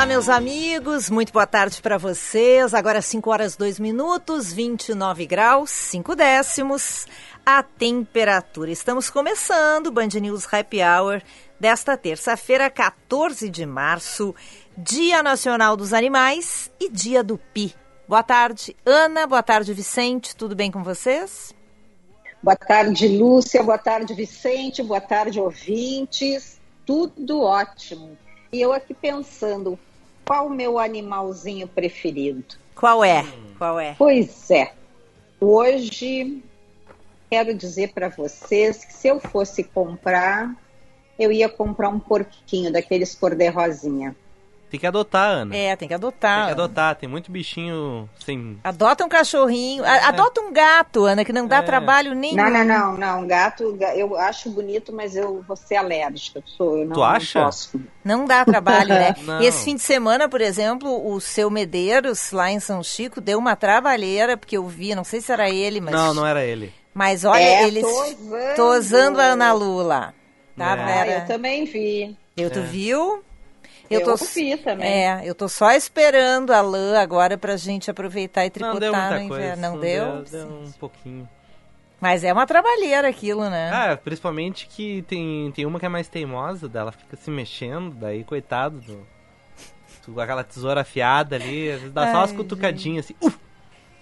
Olá, meus amigos. Muito boa tarde para vocês. Agora 5 horas 2 minutos, 29 graus, 5 décimos. A temperatura. Estamos começando o Band News Happy Hour desta terça-feira, 14 de março, Dia Nacional dos Animais e Dia do Pi. Boa tarde, Ana. Boa tarde, Vicente. Tudo bem com vocês? Boa tarde, Lúcia. Boa tarde, Vicente. Boa tarde, ouvintes. Tudo ótimo. E eu aqui pensando, qual o meu animalzinho preferido? Qual é? Qual é? Pois é. Hoje quero dizer para vocês que se eu fosse comprar, eu ia comprar um porquinho daqueles cor-de-rosinha. Tem que adotar, Ana. É, tem que adotar. Tem que adotar, tem muito bichinho sem. Adota um cachorrinho. É. Adota um gato, Ana, que não dá é. trabalho nenhum. Não, não, não, não. Gato, eu acho bonito, mas eu vou ser alérgica. Eu sou, eu não, tu acha? Não, posso. não dá trabalho, né? Esse fim de semana, por exemplo, o seu Medeiros, lá em São Chico, deu uma trabalheira, porque eu vi, não sei se era ele, mas. Não, não era ele. Mas olha, é, eles. Tô usando. Tô usando a Ana Lula. Tá, é. Vera? eu também vi. Eu, tu viu? Eu, eu tô, também. É, eu tô só esperando a lã agora pra gente aproveitar e tricotar não deu muita no coisa, inverno. Não, não deu? deu? Deu um pouquinho. Mas é uma trabalheira aquilo, né? Ah, principalmente que tem, tem uma que é mais teimosa, dela fica se mexendo, daí coitado do. Com aquela tesoura afiada ali, às vezes dá Ai, só umas cutucadinhas assim. Uf!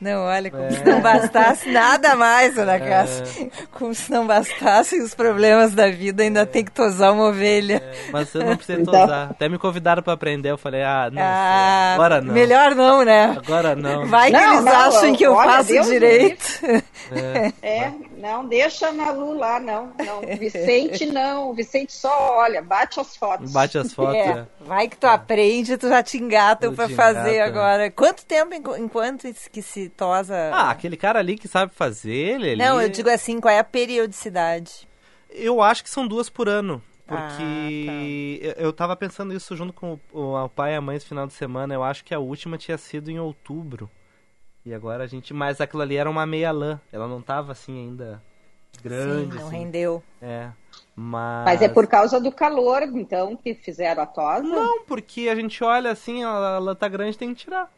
Não, olha, como É. se não bastasse nada mais, Ana Cássia. Como se não bastassem os problemas da vida, ainda tem que tosar uma ovelha. É, mas eu não precisei Então- tosar. Até me convidaram pra aprender, eu falei, ah, não, Ah, agora não. Melhor não, né? Agora não. Vai que Não, eles não, achem que eu faço Deus direito. É. É, não deixa na Lu lá, não. Não, Vicente não. Vicente só olha, bate as fotos. Bate as fotos, É, é. vai que tu aprende, tu já te pra te fazer engata. agora. Quanto tempo enqu- enquanto que se tosa? Ah, aquele cara ali que sabe fazer, ele ali... não, eu digo assim, qual é a periodicidade? Eu acho que são duas por ano. Ah, Porque eu, eu tava pensando isso junto com o, o pai e a mãe esse final de semana. Eu acho que a última tinha sido em outubro. E agora a gente. Mas aquilo ali era uma meia lã. Ela não tava assim ainda grande. Sim, não assim. rendeu. É. Mas. Mas é por causa do calor, então, que fizeram a tosa? Não, porque a gente olha assim, ela, ela tá grande, tem que tirar.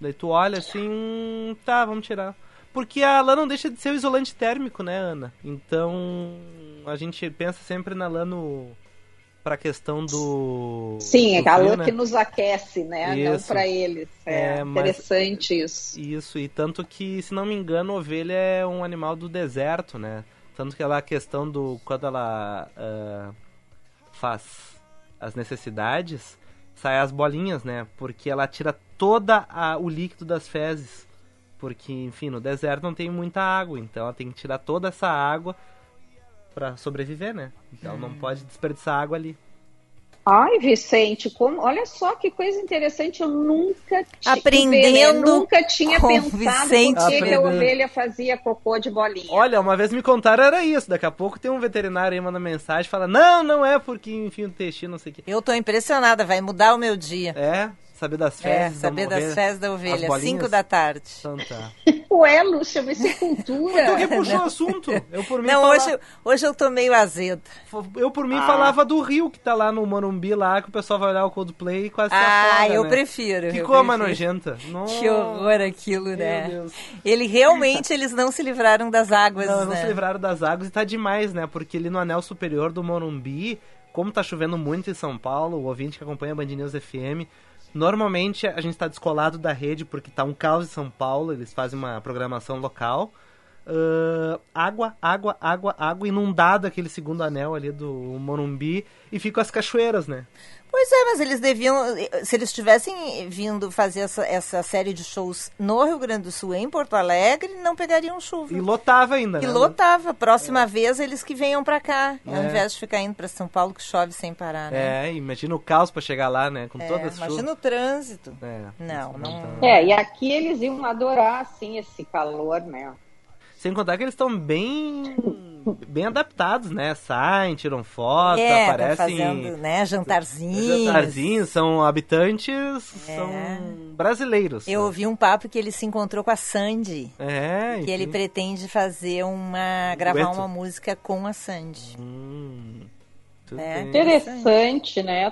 Daí tu olha assim, hum, tá, vamos tirar. Porque a lã não deixa de ser o isolante térmico, né, Ana? Então a gente pensa sempre na lã no... pra questão do. Sim, do é a frio, né? que nos aquece, né? Não Isso. para eles. É, É, mas- interessante isso. Isso, e tanto que, se não me engano, ovelha é um animal do deserto, né? Tanto que ela, a questão do. Quando ela ah, faz as necessidades, sai as bolinhas, né? Porque ela tira toda a- o líquido das fezes. Porque, enfim, no deserto não tem muita água, então ela tem que tirar toda essa água pra sobreviver, né? Então não pode desperdiçar água ali. Ai, Vicente, como, olha só que coisa interessante. Eu nunca tinha Aprendendo nunca tinha com pensado Vicente. por que que a ovelha fazia cocô de bolinha. Olha, uma vez me contaram era isso. Daqui a pouco tem um veterinário aí manda mensagem fala: Não, não é porque, enfim, o intestino, não sei o que. Eu tô impressionada, vai mudar o meu dia. É, saber das É, fezes. da saber das ovelha. fezes da ovelha, bolinhas? 5 da tarde. Então tá. Ué, Lúcia, mas isso é cultura. Então quem puxou o assunto? Eu por mim Não, fala- hoje, hoje eu tô meio azeda. Eu por mim Ah. falava do Rio que tá lá no Morumbi lá, que o pessoal vai olhar o Coldplay e quase se Ah, eu né? prefiro. Que coma prefiro. nojenta. Nossa. Que horror aquilo, Meu né? Deus. Ele realmente, eles não se livraram das águas, Não, né? não se livraram das águas e tá demais, né? Porque ali no anel superior do Morumbi, como tá chovendo muito em São Paulo, o ouvinte que acompanha a Band News FM, normalmente a gente tá descolado da rede porque tá um caos em São Paulo, eles fazem uma programação local. Ah, água, água, água, água, inundado aquele segundo anel ali do Morumbi e ficam as cachoeiras, né? Pois é, mas eles deviam, se eles tivessem vindo fazer essa, essa série de shows no Rio Grande do Sul, em Porto Alegre, não pegariam chuva. E lotava ainda, E né? lotava. Próxima vez eles que venham pra cá, ao É. invés de ficar indo pra São Paulo que chove sem parar, né? É, imagina o caos pra chegar lá, né? Com É, todas as imagina chuvas. o trânsito. É, Não, isso não- É, e aqui eles iam adorar, assim, esse calor, né? Sem contar que eles estão bem bem adaptados, né? Saem, tiram foto, é, tá aparecem fazendo, né, jantarzinhos. jantarzinhos, são habitantes, É. são brasileiros. Eu ouvi um papo que ele se encontrou com a Sandy. É, Que ele enfim. pretende fazer uma. gravar uma música com a Sandy. Hum, tudo É. bem. Interessante, né?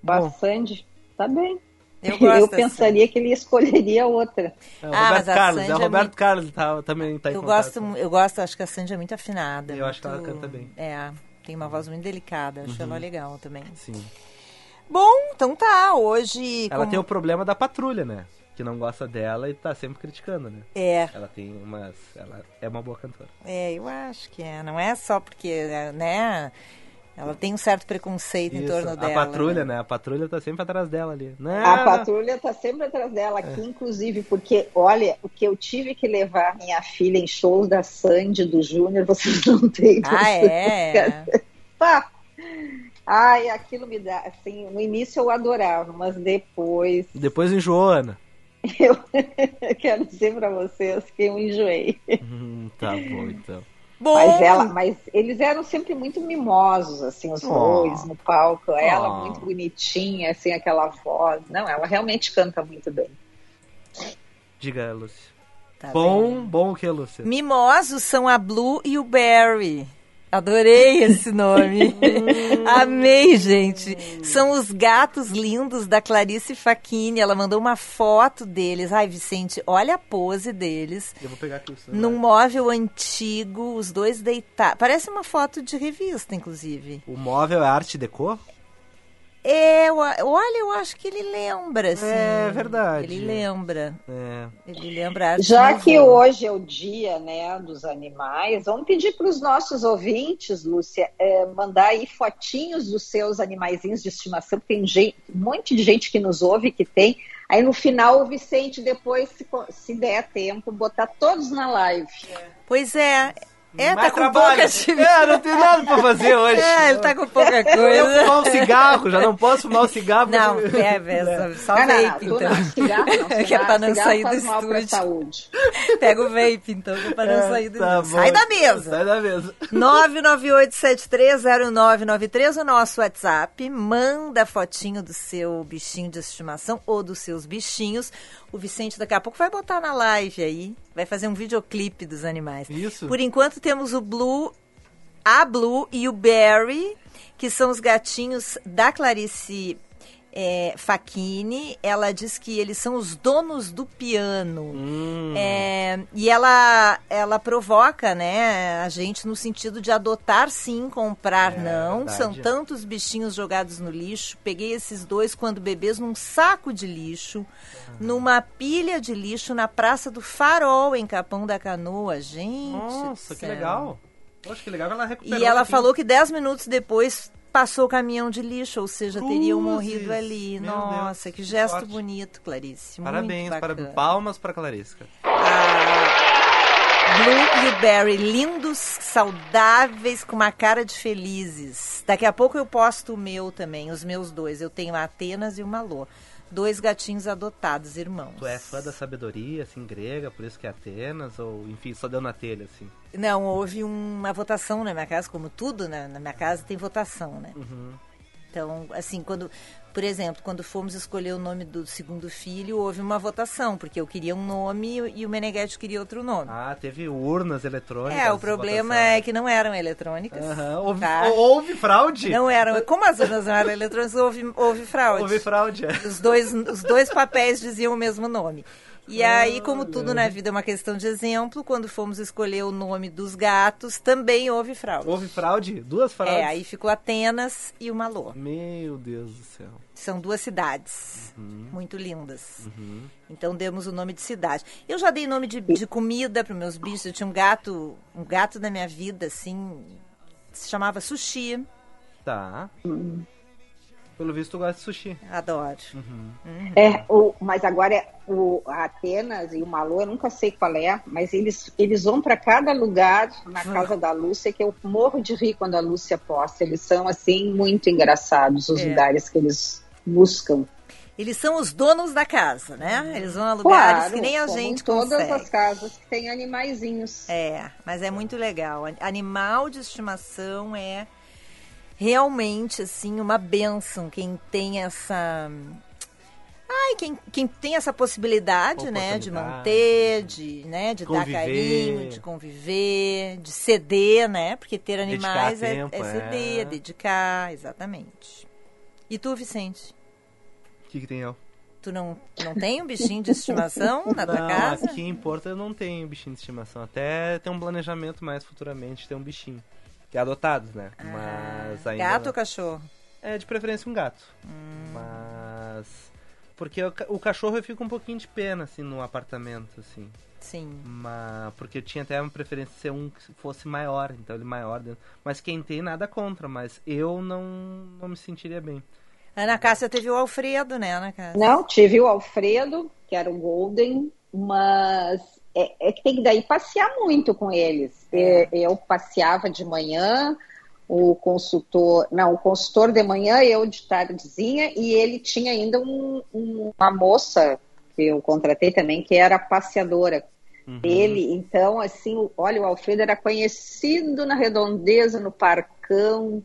Bom. Bastante. Tá bem. Eu gosto Eu pensaria que ele escolheria outra. É, o Ah, Roberto mas a Carlos, Sandy é o é Roberto muito- Carlos tá, também tá em Eu contato. gosto, eu gosto, acho que a Sandy é muito afinada. Eu acho que ela muito- canta bem. Uhum. É, tem uma voz muito delicada, acho ela legal também. Sim. Bom, então tá, hoje. Ela como- tem o problema da patrulha, né? Que não gosta dela e tá sempre criticando, né? É, Ela tem umas. Ela é uma boa cantora. é, eu acho que é. Não é só porque, né? Ela tem um certo preconceito em Isso, torno a dela. patrulha, né? A patrulha tá sempre atrás dela ali. Não, A patrulha tá sempre atrás dela aqui, inclusive, porque, olha, o que eu tive que levar minha filha em shows da Sandy, do Júnior, vocês não têm Ah, é? Pá! Ai, aquilo me dá, assim, no início eu adorava, mas depois Depois enjoou, Ana. eu quero dizer pra vocês que eu enjoei. Hum, tá bom, então. Bom, Mas ela, mas eles eram sempre muito mimosos, assim, os Oh. dois no palco. Ela Oh. muito bonitinha, assim, aquela voz. Não, ela realmente canta muito bem. Diga, Lúcia. tá bom, bem. bom o que, Lúcia? Mimosos são a Blue e o Barry. Adorei esse nome. Amei, gente. São os gatos lindos da Clarice Facchini. Ela mandou uma foto deles. Ai, Vicente, olha a pose deles. Eu vou pegar aqui o celular. Num móvel antigo, os dois deitados. Parece uma foto de revista, inclusive. O móvel é arte deco? É, eu olha, eu acho que ele lembra, assim. É verdade. Ele lembra. É. Ele lembra Já que hoje é o dia né, dos animais, vamos pedir para os nossos ouvintes, Lúcia, é, mandar aí fotinhos dos seus animaizinhos de estimação. Tem gente, um monte de gente que nos ouve que tem. Aí no final o Vicente, depois, se, se der tempo, botar todos na live. Pois é. É, tá com trabalho. pouca atividade. É, não tem nada pra fazer hoje. É, ele tá com pouca Eu coisa. fumar um cigarro, já não posso fumar um cigarro. Não, porque- é, é só Não, não, não, vape, tu então. não, cigarro não, Que é pra não sair do estúdio. saúde. Pega o vape, então, que é pra não É, sair do tá estúdio. Sai da mesa. Sai da mesa. 998730993, o nosso WhatsApp. Manda fotinho do seu bichinho de estimação ou dos seus bichinhos. O Vicente daqui a pouco vai botar na live aí. Vai fazer um videoclipe dos animais. Isso. Por enquanto temos o Blue, a Blue e o Barry, que são os gatinhos da Clarice é, Facchini. Ela diz que eles são os donos do piano. Hum, É, e ela, ela provoca, né, a gente no sentido de adotar sim, comprar É, não. verdade. São tantos bichinhos jogados no lixo. Peguei esses dois quando bebês num saco de lixo, numa pilha de lixo na Praça do Farol, em Capão da Canoa. Gente. Nossa, que legal. Poxa, que legal ela recuperou. E ela aqui. falou que dez minutos depois passou o caminhão de lixo, ou seja, teriam Cruzes! morrido ali. Meu Nossa, Deus, que gesto sorte. bonito, Clarice. Parabéns, para palmas para Clarice. cara. A Blue e Barry, lindos, saudáveis, com uma cara de felizes. Daqui a pouco eu posto o meu também, os meus dois. Eu tenho a Atenas e o Malô. Dois gatinhos adotados, irmãos. Tu é fã da sabedoria, assim, grega, por isso que é Atenas, ou enfim, só deu na telha, assim. Não, houve uma votação na minha casa, como tudo né? na minha casa tem votação, né? Uhum. Então, assim, quando, por exemplo, quando fomos escolher o nome do segundo filho, houve uma votação, porque eu queria um nome e o Meneghetti queria outro nome. Ah, teve urnas eletrônicas. é, o problema é que não eram eletrônicas. Aham, Houve, tá? houve fraude? Não eram. Como as urnas não eram eletrônicas, houve, houve fraude. Houve fraude, é. Os dois, os dois papéis diziam o mesmo nome. E aí, como tudo na vida é uma questão de exemplo, quando fomos escolher o nome dos gatos, também houve fraude. Houve fraude? Duas fraudes? É, aí ficou Atenas e o Malô. Meu Deus do céu. São duas cidades uhum. muito lindas. Uhum. Então demos o nome de cidade. Eu já dei nome de, de comida para meus bichos. Eu tinha um gato, um gato da minha vida, assim, se chamava Sushi. Tá. Uhum. Pelo visto, tu gosta de sushi. Adoro. Uhum. Uhum. É, o, mas agora o Atenas e o Malu, eu nunca sei qual é, mas eles, eles vão para cada lugar na casa da Lúcia, que eu morro de rir quando a Lúcia posta. Eles são, assim, muito engraçados, os é. lugares que eles buscam. Eles são os donos da casa, né? Eles vão a lugares claro, que nem a gente todas consegue. as casas que tem animaizinhos. É, mas é muito legal. Animal de estimação é realmente assim uma benção quem tem essa Ai, quem, quem tem essa possibilidade, né, de manter, de, né, de conviver. dar carinho, de conviver, de ceder, né, porque ter animais é, tempo, é, ceder, é. dedicar, exatamente. E tu, Vicente? Que, que tem eu? Tu não, não tem um bichinho de estimação na tua não, casa? Aqui em Porto eu não tenho bichinho de estimação. Até tem um planejamento mais futuramente ter um bichinho. Que é adotados, né? Ah, Mas ainda. Gato ou cachorro? É, de preferência um gato. Hum. Mas. Porque o, o, cachorro eu fico um pouquinho de pena, assim, no apartamento, assim. Sim. Mas, porque eu tinha até uma preferência de ser um que fosse maior, então ele maior dentro. Mas quem tem, nada contra, mas eu não, não me sentiria bem. Ana Cássia teve o Alfredo, né, Ana Cássia? Não, tive o Alfredo, que era o Golden, mas é, é que tem que daí passear muito com eles. É. Eu passeava de manhã, o consultor, não, o consultor de manhã, eu de tardezinha, e ele tinha ainda um, um, uma moça que eu contratei também, que era passeadora. Uhum. Ele, então, assim, olha, o Alfredo era conhecido na redondeza, no parcão,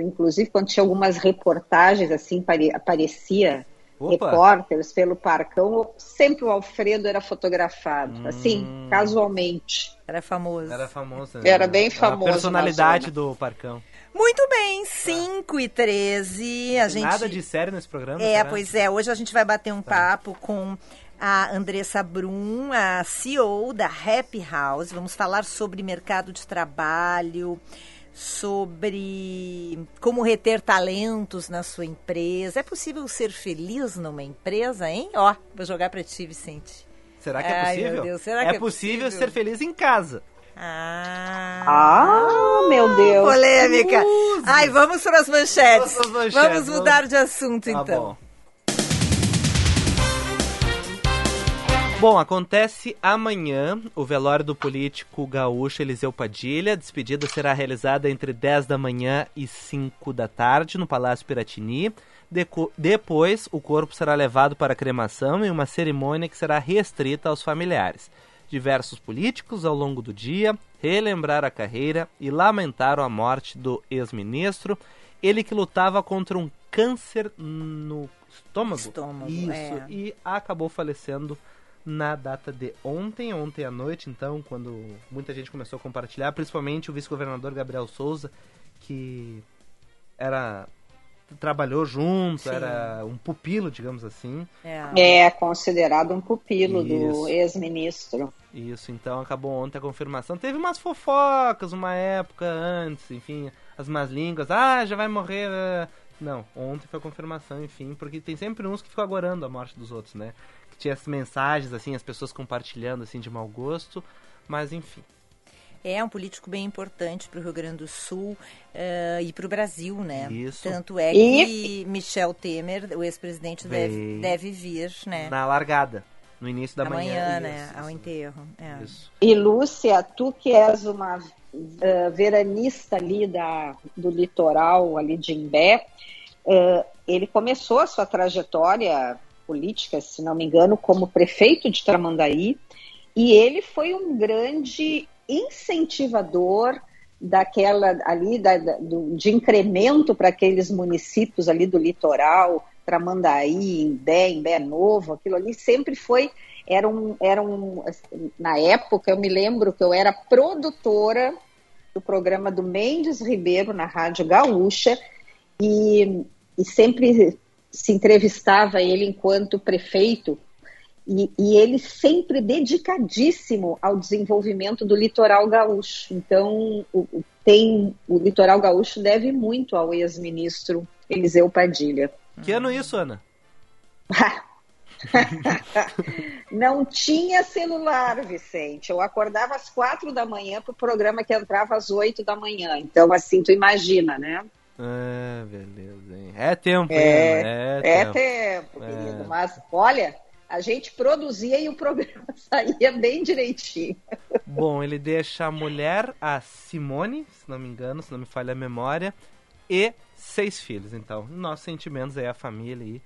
inclusive quando tinha algumas reportagens assim, aparecia Opa. repórteres pelo Parcão, sempre o Alfredo era fotografado, hum. assim, casualmente. Era famoso. Era famoso. Né? Era bem famoso. A personalidade do Parcão. Muito bem, 5 e 13. A gente... Nada de sério nesse programa? É, será? pois é. Hoje a gente vai bater um tá. papo com a Andressa Brum, a CEO da Happy House. Vamos falar sobre mercado de trabalho, sobre como reter talentos na sua empresa. É possível ser feliz numa empresa, hein? Ó, vou jogar para ti, Vicente. Será que é Ai, possível? Deus, será é, que é possível, ser feliz em casa. Ah, ah meu Deus. Polêmica. Ai, vamos para as manchetes. Vamos, manchetes. vamos mudar de assunto, tá então. Bom. Bom, acontece amanhã o velório do político gaúcho Eliseu Padilha. A despedida será realizada entre 10 da manhã e 5 da tarde no Palácio Piratini. Deco depois, o corpo será levado para a cremação em uma cerimônia que será restrita aos familiares. Diversos políticos, ao longo do dia, relembraram a carreira e lamentaram a morte do ex-ministro, ele que lutava contra um câncer no estômago. Estômago, Isso, é. e acabou falecendo na data de ontem, ontem à noite, então, quando muita gente começou a compartilhar, principalmente o vice-governador Gabriel Souza, que era trabalhou junto, Sim. era um pupilo, digamos assim. É, é considerado um pupilo Isso. do ex-ministro. Isso, então acabou ontem a confirmação. Teve umas fofocas uma época antes, enfim, as más línguas, ah, já vai morrer. Eh. Não, ontem foi a confirmação, enfim, porque tem sempre uns que ficam agorando a morte dos outros, né? Tinha as mensagens, assim, as pessoas compartilhando, assim, de mau gosto, mas enfim. É um político bem importante para o Rio Grande do Sul uh, e para o Brasil, né? Isso. Tanto é que e... Michel Temer, o ex-presidente, deve, deve vir, né? Na largada, no início da Amanhã, manhã. né? Isso, Ao enterro. É. Isso. E Lúcia, tu que és uma uh, veranista ali da, do litoral, ali de Imbé, uh, ele começou a sua trajetória política, se não me engano, como prefeito de Tramandaí, e ele foi um grande incentivador daquela ali da, da, do, de incremento para aqueles municípios ali do litoral, Tramandaí, Imbé, Imbé Novo, aquilo ali sempre foi era um, era um na época eu me lembro que eu era produtora do programa do Mendes Ribeiro na Rádio Gaúcha e, e sempre se entrevistava ele enquanto prefeito e, e, ele sempre dedicadíssimo ao desenvolvimento do litoral gaúcho. Então, o, tem o litoral gaúcho deve muito ao ex-ministro Eliseu Padilha. Que ano isso, Ana? Não tinha celular, Vicente. Eu acordava às quatro da manhã para o programa que entrava às oito da manhã. Então, assim, tu imagina, né? É, beleza, hein? É tempo, é, hein? É, é tempo, tempo querido. É. Mas, olha, a gente produzia e o programa saía bem direitinho. Bom, ele deixa a mulher, a Simone, se não me engano, se não me falha a memória, e seis filhos. Então, nossos sentimentos aí, a família aí,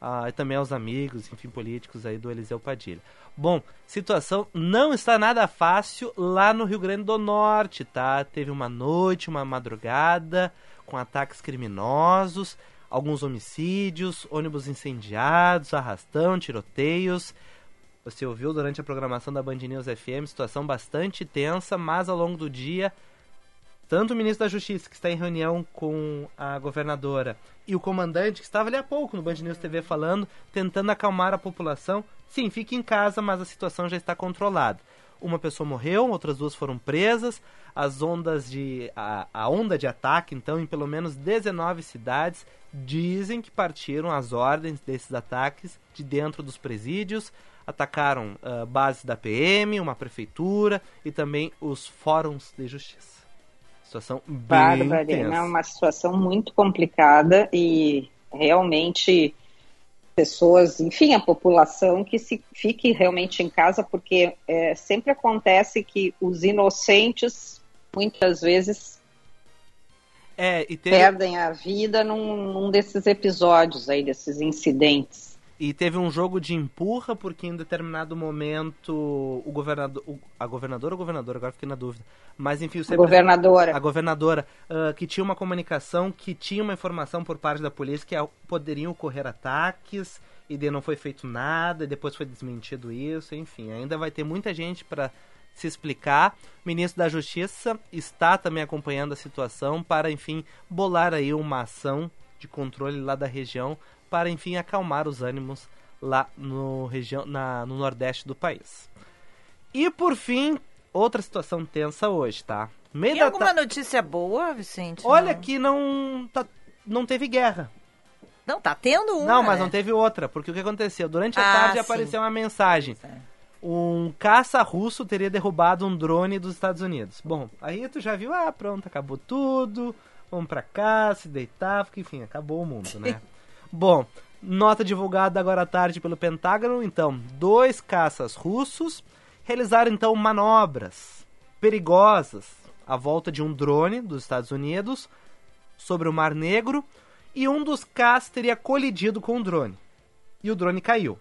ah, e também aos amigos, enfim, políticos aí do Eliseu Padilha. Bom, situação não está nada fácil lá no Rio Grande do Norte, tá? Teve uma noite, uma madrugada com ataques criminosos, alguns homicídios, ônibus incendiados, arrastão, tiroteios. Você ouviu durante a programação da Band News FM, situação bastante tensa, mas ao longo do dia, tanto o ministro da Justiça, que está em reunião com a governadora, e o comandante, que estava ali há pouco no Band News TV falando, tentando acalmar a população. Sim, fique em casa, mas a situação já está controlada. Uma pessoa morreu, outras duas foram presas. As ondas de. A, a onda de ataque, então, em pelo menos 19 cidades, dizem que partiram as ordens desses ataques de dentro dos presídios. Atacaram uh, bases da PM, uma prefeitura e também os fóruns de justiça. Situação bem Bárbara, tensa. É uma situação muito complicada e realmente pessoas, enfim, a população que se fique realmente em casa, porque é, sempre acontece que os inocentes muitas vezes é, teve... perdem a vida num, num desses episódios aí, desses incidentes. E teve um jogo de empurra, porque em determinado momento o governador. O, a governadora ou governador? Agora fiquei na dúvida. Mas enfim, o A governadora. A governadora, uh, que tinha uma comunicação, que tinha uma informação por parte da polícia que poderiam ocorrer ataques, e de não foi feito nada, e depois foi desmentido isso, enfim. Ainda vai ter muita gente para se explicar. O ministro da Justiça está também acompanhando a situação para, enfim, bolar aí uma ação de controle lá da região para enfim acalmar os ânimos lá no região na, no nordeste do país. E por fim, outra situação tensa hoje, tá? Meio Tem alguma ta... notícia boa, Vicente? Olha não. que não tá, não teve guerra. Não, tá tendo uma. Não, mas né? não teve outra, porque o que aconteceu? Durante a ah, tarde sim. apareceu uma mensagem. Um caça russo teria derrubado um drone dos Estados Unidos. Bom, aí tu já viu, ah, pronto, acabou tudo, vamos pra cá, se deitar, porque enfim, acabou o mundo, né? Bom, nota divulgada agora à tarde pelo Pentágono, então, dois caças russos realizaram então manobras perigosas à volta de um drone dos Estados Unidos sobre o Mar Negro e um dos caças teria colidido com o drone. E o drone caiu.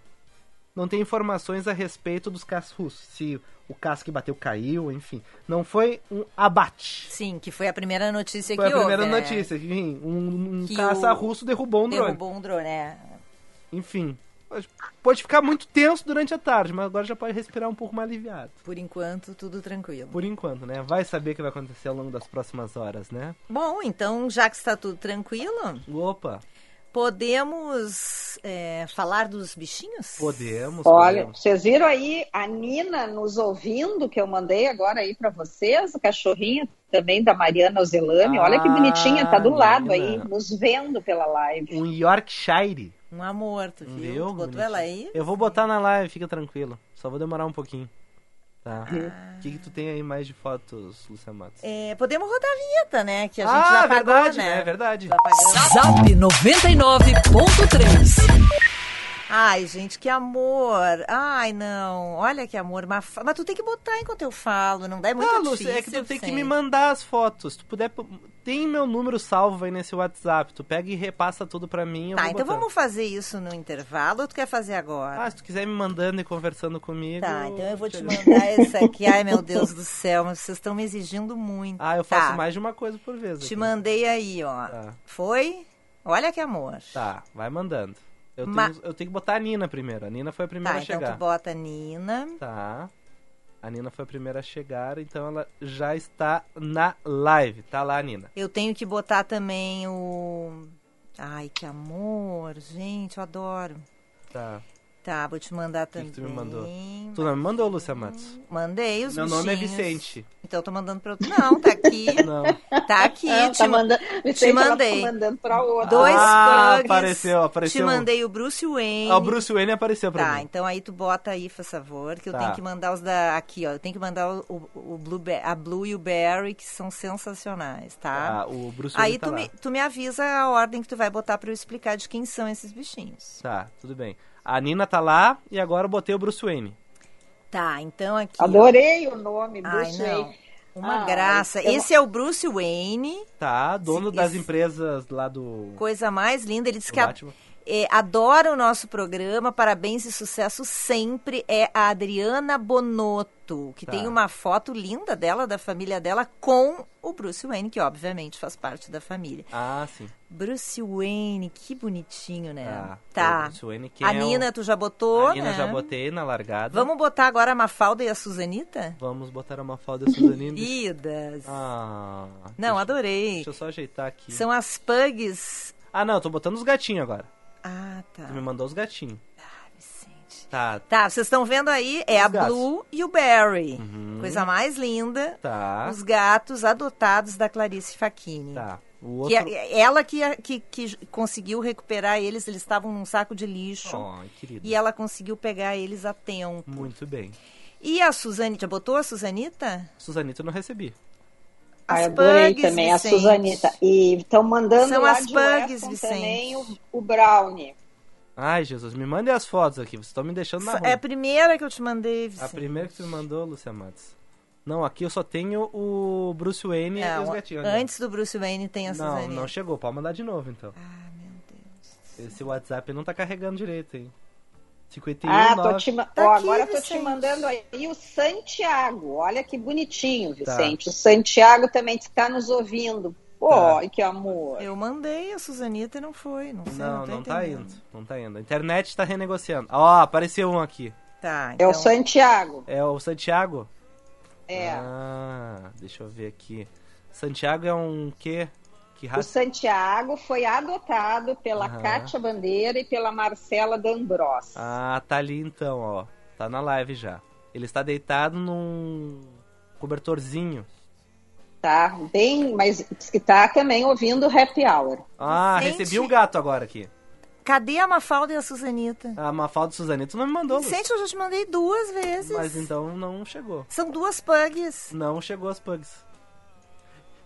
Não tem informações a respeito dos caças russos, se o caça que bateu caiu, enfim. Não foi um abate. Sim, que foi a primeira notícia foi que houve. Foi a primeira é. notícia. Enfim, um, um caça o... russo derrubou um derrubou drone. Derrubou um drone, é. Enfim, pode ficar muito tenso durante a tarde, mas agora já pode respirar um pouco mais aliviado. Por enquanto, tudo tranquilo. Por enquanto, né? Vai saber o que vai acontecer ao longo das próximas horas, né? Bom, então, já que está tudo tranquilo... Opa! Podemos é, falar dos bichinhos? Podemos. Olha, podemos. vocês viram aí a Nina nos ouvindo, que eu mandei agora aí para vocês, a cachorrinha também da Mariana Ozelame. Ah, Olha que bonitinha, tá do Nina. lado aí, nos vendo pela live. Um Yorkshire. Um amor, tu viu? viu? Tu botou ela aí? Eu vou botar na live, fica tranquilo. Só vou demorar um pouquinho. Tá. O que, que tu tem aí mais de fotos, Luciana Matos? É, podemos rodar a vinheta, né? Que a gente ah, já pagou, verdade, né? É verdade. Zap 99.3 Ai, gente, que amor. Ai, não. Olha que amor. Mas, mas tu tem que botar enquanto eu falo, não dá? É muito ah, Lúcia, é que tu tem que me mandar as fotos. Se tu puder, tem meu número salvo aí nesse WhatsApp. Tu pega e repassa tudo pra mim. Tá, então vamos fazer isso no intervalo ou tu quer fazer agora? Ah, se tu quiser me mandando e conversando comigo. Tá, então eu vou te mandar esse aqui. Ai, meu Deus do céu, mas vocês estão me exigindo muito. Ah, eu faço tá. mais de uma coisa por vez. Te aqui. mandei aí, ó. Tá. Foi? Olha que amor. Tá, vai mandando. Eu, Ma... tenho, eu tenho que botar a Nina primeiro. A Nina foi a primeira tá, a chegar. Então tu bota a Nina. Tá. A Nina foi a primeira a chegar, então ela já está na live. Tá lá, Nina. Eu tenho que botar também o. Ai, que amor, gente, eu adoro. Tá. Tá, vou te mandar que também. tu me mandou? Tu não me mandou, Lúcia Matos. Mandei os Meu nome é bichinhos. Vicente. Então eu tô mandando pra outro. Não, tá aqui. Não. Tá aqui. Ah, te tá ma- mandando, Vicente, mandei. tá mandando pra outra. Dois Ah, bugs. apareceu, apareceu. Te mandei o Bruce Wayne. Ah, o Bruce Wayne apareceu pra Tá, mim. então aí tu bota aí, por favor, que eu Tá. tenho que mandar os da. Aqui, ó. Eu tenho que mandar o, o, Blue, a Blue e o Barry, que são sensacionais, tá? Ah, o Bruce Wayne aí tá tu, lá. me, tu me avisa a ordem que tu vai botar pra eu explicar de quem são esses bichinhos. Tá, tudo bem. A Nina tá lá e agora eu botei o Bruce Wayne. Tá, então aqui. ó. Adorei o nome, Ai, Bruce não. Wayne. Uma Ah, graça. eu- Esse é o Bruce Wayne, Tá, dono Sim, das esse- empresas lá do, coisa mais linda. Ele disse que a-. é, adora o nosso programa, parabéns e sucesso sempre. É a Adriana Bonotto, que Tá. tem uma foto linda dela, da família dela, com o Bruce Wayne, que obviamente faz parte da família. Ah, sim. Bruce Wayne, que bonitinho, né? Tá. Tá. O Bruce Wayne, quem A é o- Nina, tu já botou, A Nina né? já botei na largada. Vamos botar agora a Mafalda e a Suzanita? Vamos botar a Mafalda e a Suzanine. Idas. ah. Não, deixa, adorei. Deixa eu só ajeitar aqui. São as pugs. Ah, não, eu tô botando os gatinhos agora. Ah, tá. Tu me mandou os gatinhos. Ah, Vicente. Tá, Tá, vocês estão vendo aí, é Os a gatos. Blue e o Barry. Uhum. Coisa mais linda. tá. Os gatos adotados da Clarice Facchini. Tá. O Que outro... é- ela que, que, que conseguiu recuperar eles, eles estavam num saco de lixo. Querida. E ela conseguiu pegar eles a tempo. Muito bem. E a Suzanita, já botou a Suzanita? Suzanita eu não recebi. As adorei pugs, também Vicente. a Suzanita. E estão mandando São lá as de pugs, Weston Vicente. também o, o Brownie. Ai, Jesus, me mandem as fotos aqui. Vocês estão me deixando na rua. É a primeira que eu te mandei, A Vicente. primeira que você me mandou, Lúcia Matos. Não, aqui eu só tenho o Bruce Wayne e os Não, gatinhos. né? antes do Bruce Wayne tem a Não, Suzanita. não chegou. Pode mandar de novo, então. Ah, meu Deus. Esse WhatsApp não tá carregando direito, hein? 51, Ah, tô 9. te, ma- Tá ó, aqui, agora tô te mandando aí o Santiago. Olha que bonitinho, Tá. Vicente. O Santiago também está nos ouvindo. Pô, Tá. ai, que amor. Eu mandei a Suzanita e não foi. Não sei, não, Não, não tá indo. Não tá indo. A internet tá renegociando. Ó, apareceu um aqui. Tá, É então... o Santiago. É o Santiago? É. Ah, deixa eu ver aqui. Santiago é um quê? Que O? Santiago foi adotado pela Aham. Kátia Bandeira e pela Marcela D'Ambros. Ah, tá ali então, ó. Tá na live já. Ele está deitado num cobertorzinho. Tá? Bem, mas diz que tá também ouvindo o Happy Hour. Ah, Vicente. recebi o gato agora aqui. Cadê a Mafalda e a Suzanita? A Mafalda Suzanito não me mandou. Luz. Vicente, eu já te mandei duas vezes. Mas então não chegou. São duas pugs. Não chegou as pugs.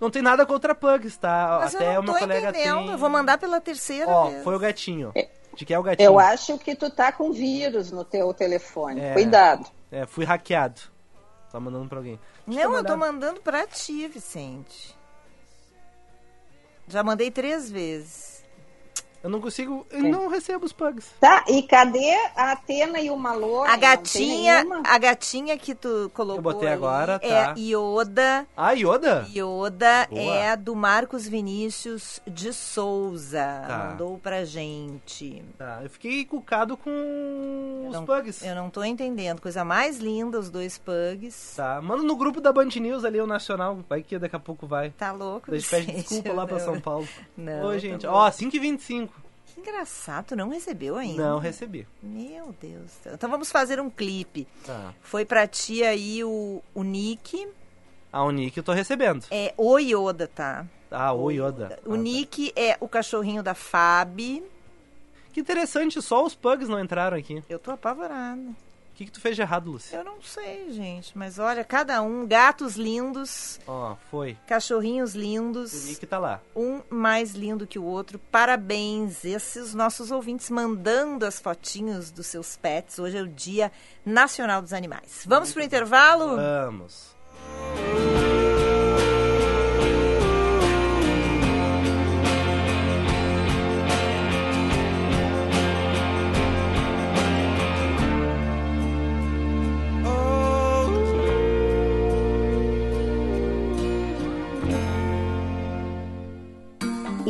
Não tem nada contra pugs, tá? Mas Até eu não uma tô colega entendendo. tem. Eu vou mandar pela terceira Ó, vez. foi o gatinho. De que é o gatinho? Eu acho que tu tá com vírus no teu telefone. É. Cuidado. É, fui hackeado. Tá mandando pra alguém. Deixa Não, eu uma tô mandando pra ti, Vicente. Já mandei três vezes. Eu não consigo. Eu não recebo os pugs. Tá, e cadê a Atena e o Malô? A gatinha, a gatinha que tu colocou Eu botei ali agora, é tá. Yoda. Ah, Yoda? Yoda Boa. é do Marcos Vinícius de Souza. Tá. Mandou pra gente. Tá, eu fiquei cucado com os não- pugs. Eu não tô entendendo. Coisa mais linda, os dois pugs. Tá, manda no grupo da Band News ali, o Nacional. Vai que daqui a pouco vai. Tá louco, A gente pede desculpa lá pra. São Paulo. Não, Oi, tá gente. Ó, 5h25. Que engraçado, tu não recebeu ainda? Não recebi. Meu Deus. do céu. Então vamos fazer um clipe. Tá. Foi pra ti aí o, o Nick. Ah, o Nick eu tô recebendo. É o Yoda, tá? Ah, o Yoda. O Ah, tá. Nick é o cachorrinho da Fab. Que interessante, só os pugs não entraram aqui. Eu tô apavorada. O que, que tu fez de errado, Lucy? Eu não sei, gente. Mas olha, cada um, gatos lindos, Ó, foi. cachorrinhos O lindos. Nick tá lá. Um mais lindo que o outro. Parabéns, esses nossos ouvintes mandando as fotinhos dos seus pets. Hoje é o Dia Nacional dos Animais. Vamos pro intervalo? Vamos.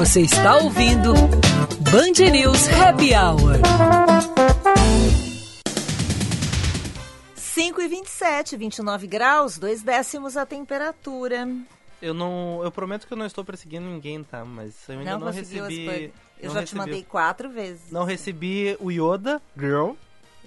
Você está ouvindo Band News Happy Hour. 5 e 27, 29 graus, dois décimos a temperatura. Eu não. Eu prometo que eu não estou perseguindo ninguém, tá? Mas eu ainda não, não recebi. Eu não já recebi, te mandei quatro vezes. Não recebi o Yoda, Girl.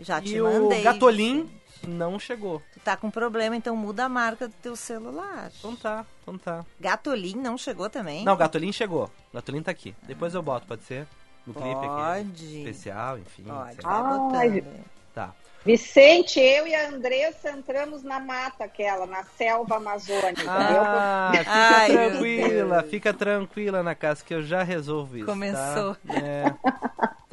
Já te e mandei. o Gatolim não chegou. Tu tá com problema, então muda a marca do teu celular. Então tá, então tá. Gatolim não chegou também? Não, Gatolim chegou. Gatolim tá aqui. Depois eu boto, pode ser? No clipe Pode. aqui. Especial, enfim. Pode, vai botando. Tá. Vicente, eu e a Andressa entramos na mata aquela, na selva amazônica. Ah, fica Ai, tranquila, fica tranquila na casa que eu já resolvo isso. Começou. Tá, É.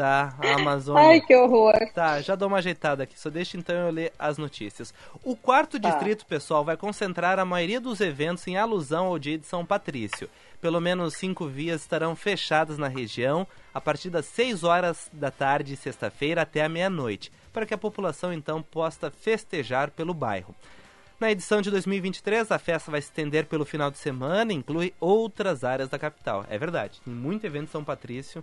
Tá, a Amazônia. Ai, que horror. Tá, já dou uma ajeitada aqui, só deixa então eu ler as notícias. O quarto Tá. distrito, pessoal, vai concentrar a maioria dos eventos em alusão ao dia de São Patrício. Pelo menos cinco vias estarão fechadas na região a partir das 6 horas da tarde, sexta-feira, até a meia-noite, para que a população então possa festejar pelo bairro. Na edição de 2023, a festa vai se estender pelo final de semana e inclui outras áreas da capital. É verdade, tem muito evento em São Patrício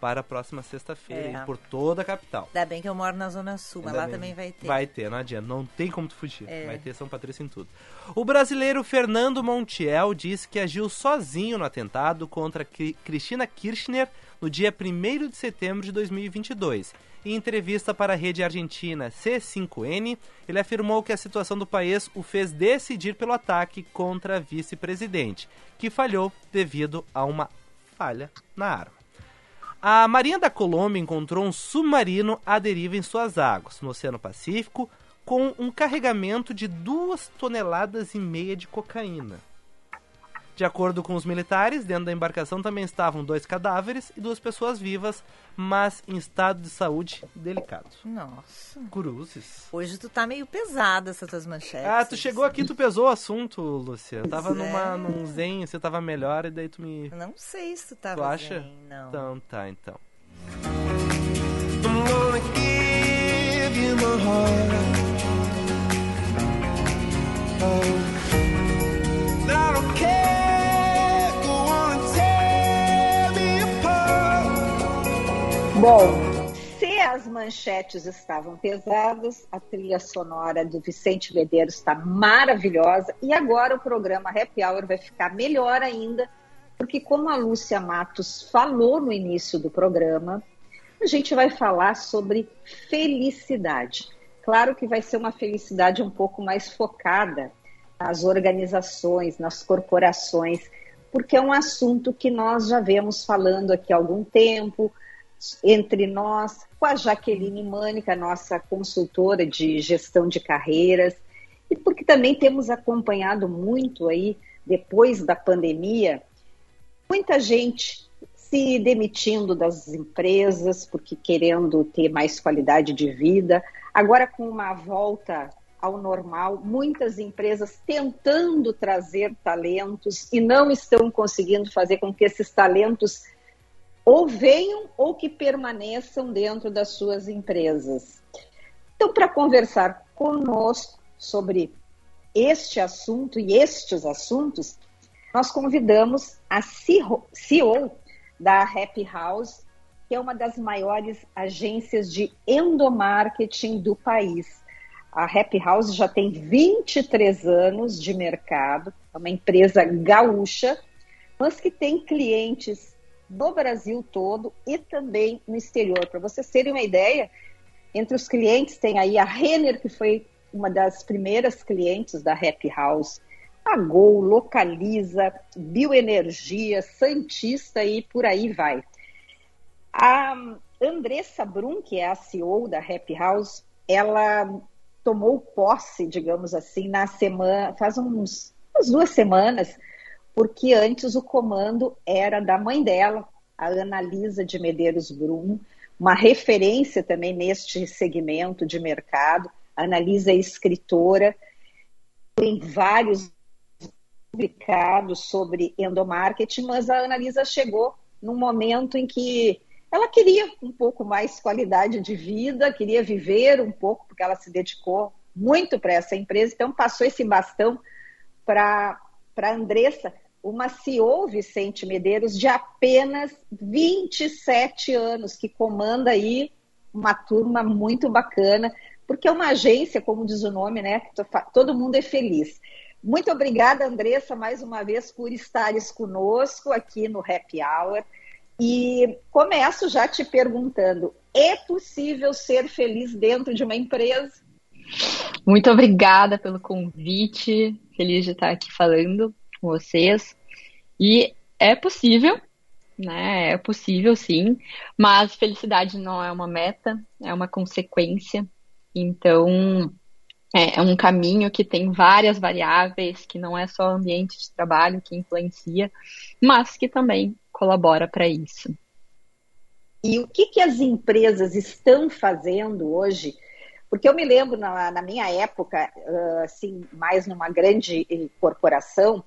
para a próxima sexta-feira É. por toda a capital. Ainda bem que eu moro na Zona Sul, mas lá bem. também vai ter. Vai ter, não adianta. Não tem como tu fugir. É. Vai ter São Patrício em tudo. O brasileiro Fernando Montiel disse que agiu sozinho no atentado contra Cri- Cristina Kirchner no dia 1 de setembro de 2022. Em entrevista para a rede argentina C5N, ele afirmou que a situação do país o fez decidir pelo ataque contra a vice-presidente, que falhou devido a uma falha na arma. A Marinha da Colômbia encontrou um submarino à deriva em suas águas, no Oceano Pacífico, com um carregamento de duas toneladas e meia de cocaína. De acordo com os militares, dentro da embarcação também estavam dois cadáveres e duas pessoas vivas, mas em estado de saúde delicado. Nossa. Cruzes. Hoje tu tá meio pesada essas tuas manchetes. Ah, tu chegou aqui, tu pesou o assunto, Lúcia. Eu tava Pois é. numa, num zen, você tava melhor e daí tu me. Não sei se tu tá Tu acha? zen, não. Então tá, então. I'm gonna Bom, se as manchetes estavam pesadas, a trilha sonora do Vicente Medeiros está maravilhosa e agora o programa Happy Hour vai ficar melhor ainda, porque como a Lúcia Matos falou no início do programa, a gente vai falar sobre felicidade. Claro que vai ser uma felicidade um pouco mais focada nas organizações, nas corporações, porque é um assunto que nós já vemos falando aqui há algum tempo, entre nós, com a Jaqueline Mânica, nossa consultora de gestão de carreiras, e porque também temos acompanhado muito aí, depois da pandemia, muita gente se demitindo das empresas porque querendo ter mais qualidade de vida. Agora, com uma volta ao normal, muitas empresas tentando trazer talentos e não estão conseguindo fazer com que esses talentos ou venham ou que permaneçam dentro das suas empresas. Então, para conversar conosco sobre este assunto e estes assuntos, nós convidamos a CEO da Happy House, que é uma das maiores agências de endomarketing do país. A Happy House já tem 23 anos de mercado, é uma empresa gaúcha, mas que tem clientes no Brasil todo e também no exterior. Para vocês terem uma ideia, entre os clientes tem aí a Renner, que foi uma das primeiras clientes da Happy House, a Gol, Localiza, Bioenergia, Santista e por aí vai. A Andressa Brum, que é a CEO da Happy House, ela tomou posse, digamos assim, na semana, faz uns, umas duas semanas, porque antes o comando era da mãe dela, a Analisa de Medeiros Brum, uma referência também neste segmento de mercado. A Analisa é escritora, tem vários publicados sobre endomarketing, mas a Analisa chegou num momento em que ela queria um pouco mais qualidade de vida, queria viver um pouco, porque ela se dedicou muito para essa empresa, então passou esse bastão para a Andressa, uma CEO, Vicente Medeiros, de apenas 27 anos, que comanda aí uma turma muito bacana, porque é uma agência, como diz o nome, né? Todo mundo é feliz. Muito obrigada, Andressa, mais uma vez por estares conosco aqui no Happy Hour. E começo já te perguntando: é possível ser feliz dentro de uma empresa? Muito obrigada pelo convite. Feliz de estar aqui falando com vocês. E é possível, né? É possível sim, mas felicidade não é uma meta, é uma consequência. Então, é, é um caminho que tem várias variáveis, que não é só o ambiente de trabalho que influencia, mas que também colabora para isso. E o que, que as empresas estão fazendo hoje? Porque eu me lembro na, na minha época, assim, mais numa grande corporação,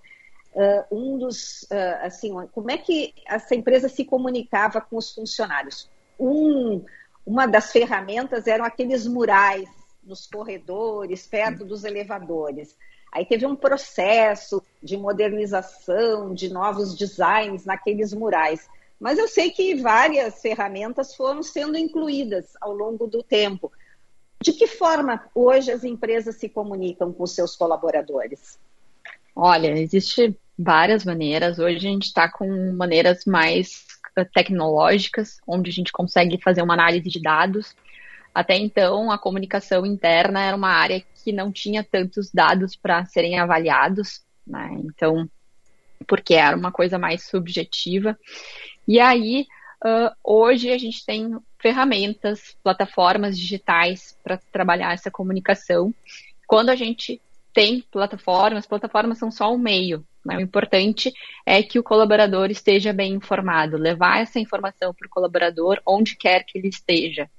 um dos, assim, como é que essa empresa se comunicava com os funcionários? Um, uma das ferramentas eram aqueles murais nos corredores, perto dos elevadores. Aí teve um processo de modernização, de novos designs naqueles murais. Mas eu sei que várias ferramentas foram sendo incluídas ao longo do tempo. De que forma hoje as empresas se comunicam com seus colaboradores? Olha, existe várias maneiras. Hoje a gente está com maneiras mais tecnológicas, onde a gente consegue fazer uma análise de dados até então, a comunicação interna era uma área que não tinha tantos dados para serem avaliados, né? Então, porque era uma coisa mais subjetiva. E aí, uh, hoje a gente tem ferramentas, plataformas digitais para trabalhar essa comunicação. Quando a gente tem plataformas, plataformas são só um meio. Né? O importante é que o colaborador esteja bem informado, levar essa informação para o colaborador onde quer que ele esteja.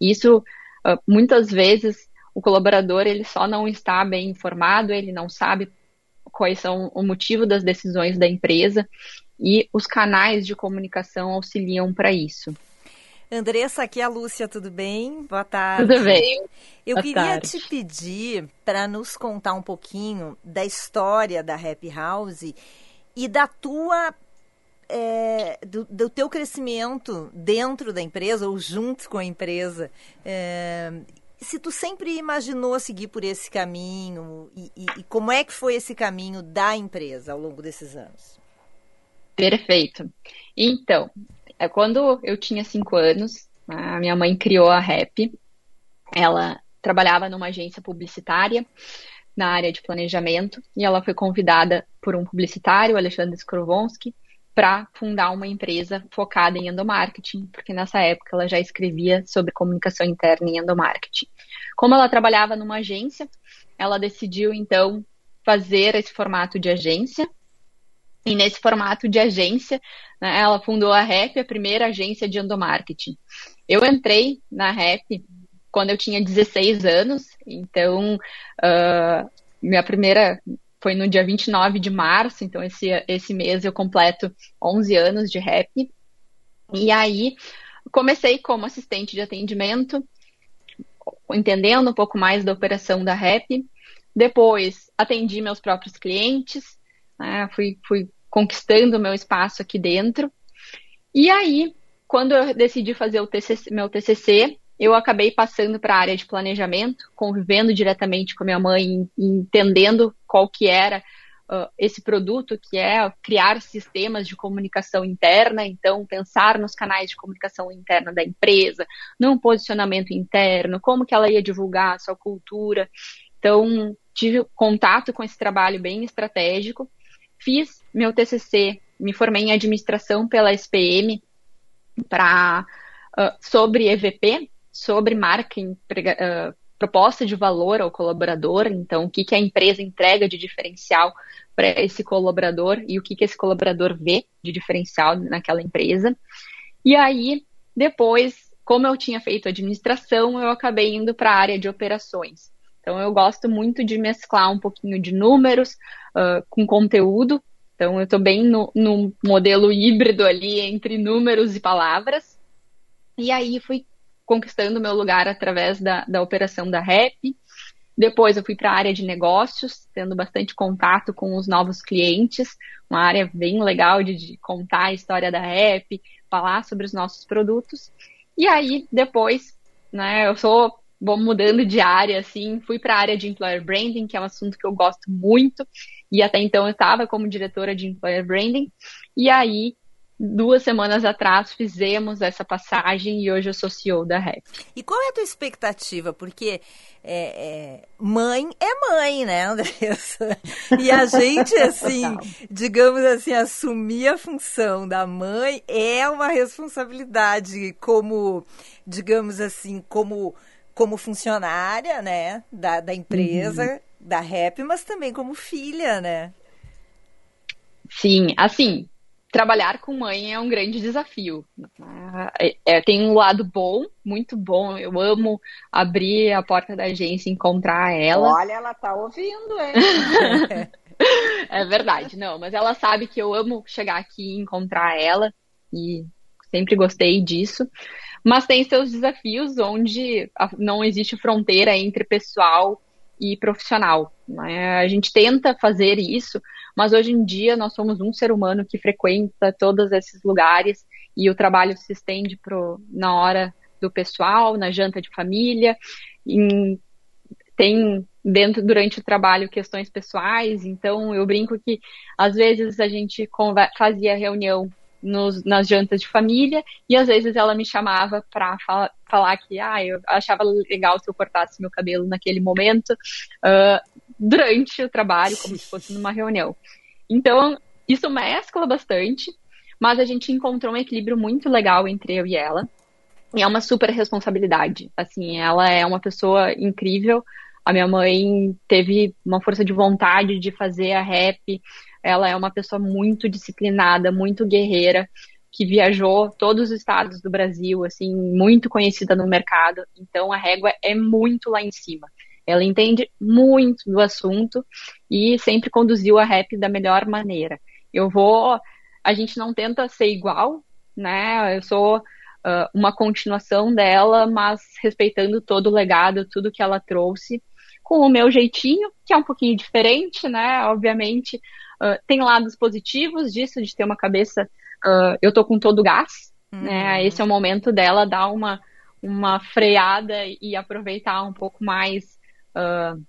Isso, ah, muitas vezes, o colaborador ele só não está bem informado, ele não sabe quais são o motivo das decisões da empresa e os canais de comunicação auxiliam para isso. Andressa, aqui é a Lúcia, tudo bem? Boa tarde. Tudo bem. Eu Boa queria tarde. te pedir para nos contar um pouquinho da história da Happy House e da tua é, do, do, teu crescimento dentro da empresa ou junto com a empresa. É, se tu sempre imaginou seguir por esse caminho e, e, e, como é que foi esse caminho da empresa ao longo desses anos? Perfeito. Então, é quando eu tinha cinco anos, a minha mãe criou a Rap. Ela trabalhava numa agência publicitária na área de planejamento e ela foi convidada por um publicitário, Alexandre Skrovonsky, para fundar uma empresa focada em endomarketing, porque nessa época ela já escrevia sobre comunicação interna em endomarketing. Como ela trabalhava numa agência, ela decidiu então fazer esse formato de agência. E nesse formato de agência, né, ela fundou a REP, a primeira agência de endomarketing. Eu entrei na REP quando eu tinha 16 anos, então uh, minha primeira foi no dia 29 de março, então esse, esse mês eu completo 11 anos de rap. E aí comecei como assistente de atendimento, entendendo um pouco mais da operação da rap. Depois atendi meus próprios clientes, né, fui, fui conquistando meu espaço aqui dentro. E aí, quando eu decidi fazer o TCC, meu TCC, eu acabei passando para a área de planejamento, convivendo diretamente com a minha mãe, entendendo qual que era uh, esse produto, que é criar sistemas de comunicação interna, então pensar nos canais de comunicação interna da empresa, num posicionamento interno, como que ela ia divulgar a sua cultura. Então, tive contato com esse trabalho bem estratégico, fiz meu TCC, me formei em administração pela SPM para uh, sobre EVP, sobre marca uh, proposta de valor ao colaborador, então o que, que a empresa entrega de diferencial para esse colaborador e o que, que esse colaborador vê de diferencial naquela empresa. E aí, depois, como eu tinha feito administração, eu acabei indo para a área de operações. Então, eu gosto muito de mesclar um pouquinho de números uh, com conteúdo. Então, eu estou bem no, no modelo híbrido ali entre números e palavras. E aí, fui conquistando meu lugar através da, da operação da REP. Depois eu fui para a área de negócios, tendo bastante contato com os novos clientes, uma área bem legal de, de contar a história da REP, falar sobre os nossos produtos. E aí, depois, né, eu sou vou mudando de área, assim, fui para a área de employer branding, que é um assunto que eu gosto muito, e até então eu estava como diretora de employer branding, e aí duas semanas atrás fizemos essa passagem e hoje eu sou CEO da REP. E qual é a tua expectativa? Porque é, é, mãe é mãe, né, Andressa? E a gente, assim, digamos assim, assumir a função da mãe é uma responsabilidade como, digamos assim, como, como funcionária, né, da, da empresa, uhum. da REP, mas também como filha, né? Sim, assim, trabalhar com mãe é um grande desafio. É, é, tem um lado bom, muito bom. Eu amo abrir a porta da agência e encontrar ela. Olha, ela tá ouvindo, hein? é verdade, não, mas ela sabe que eu amo chegar aqui e encontrar ela e sempre gostei disso. Mas tem seus desafios onde não existe fronteira entre pessoal e profissional. Né? A gente tenta fazer isso, mas hoje em dia nós somos um ser humano que frequenta todos esses lugares e o trabalho se estende pro, na hora do pessoal, na janta de família, em, tem dentro durante o trabalho questões pessoais, então eu brinco que às vezes a gente fazia reunião nos, nas jantas de família e às vezes ela me chamava para fala, falar que ah, eu achava legal se eu cortasse meu cabelo naquele momento uh, durante o trabalho, como se fosse numa reunião. Então, isso mescla bastante, mas a gente encontrou um equilíbrio muito legal entre eu e ela. E é uma super responsabilidade. Assim, ela é uma pessoa incrível. A minha mãe teve uma força de vontade de fazer a rap, ela é uma pessoa muito disciplinada, muito guerreira, que viajou todos os estados do Brasil, assim, muito conhecida no mercado. Então a régua é muito lá em cima. Ela entende muito do assunto e sempre conduziu a rap da melhor maneira. Eu vou, a gente não tenta ser igual, né? Eu sou uh, uma continuação dela, mas respeitando todo o legado, tudo que ela trouxe, com o meu jeitinho, que é um pouquinho diferente, né? Obviamente, Uh, tem lados positivos disso, de ter uma cabeça. Uh, eu tô com todo o gás, uhum. né? Esse é o momento dela dar uma, uma freada e aproveitar um pouco mais uh,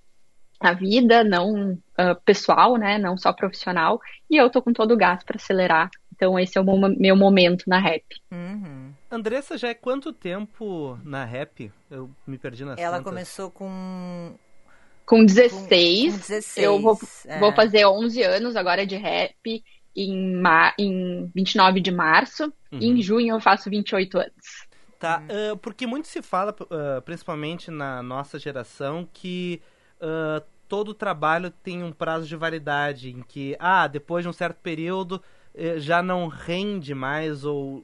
a vida, não pessoal, né? Não só profissional. E eu tô com todo o gás para acelerar. Então, esse é o meu momento na rap. Uhum. Andressa, já é quanto tempo na rap? Eu me perdi nas Ela contas. começou com com 16. Com 16 eu vou, é. vou fazer 11 anos agora de rap em, ma em 29 de março. Uhum. E em junho eu faço 28 anos. Tá, uh, porque muito se fala, uh, principalmente na nossa geração, que uh, todo trabalho tem um prazo de validade, em que, ah, depois de um certo período já não rende mais ou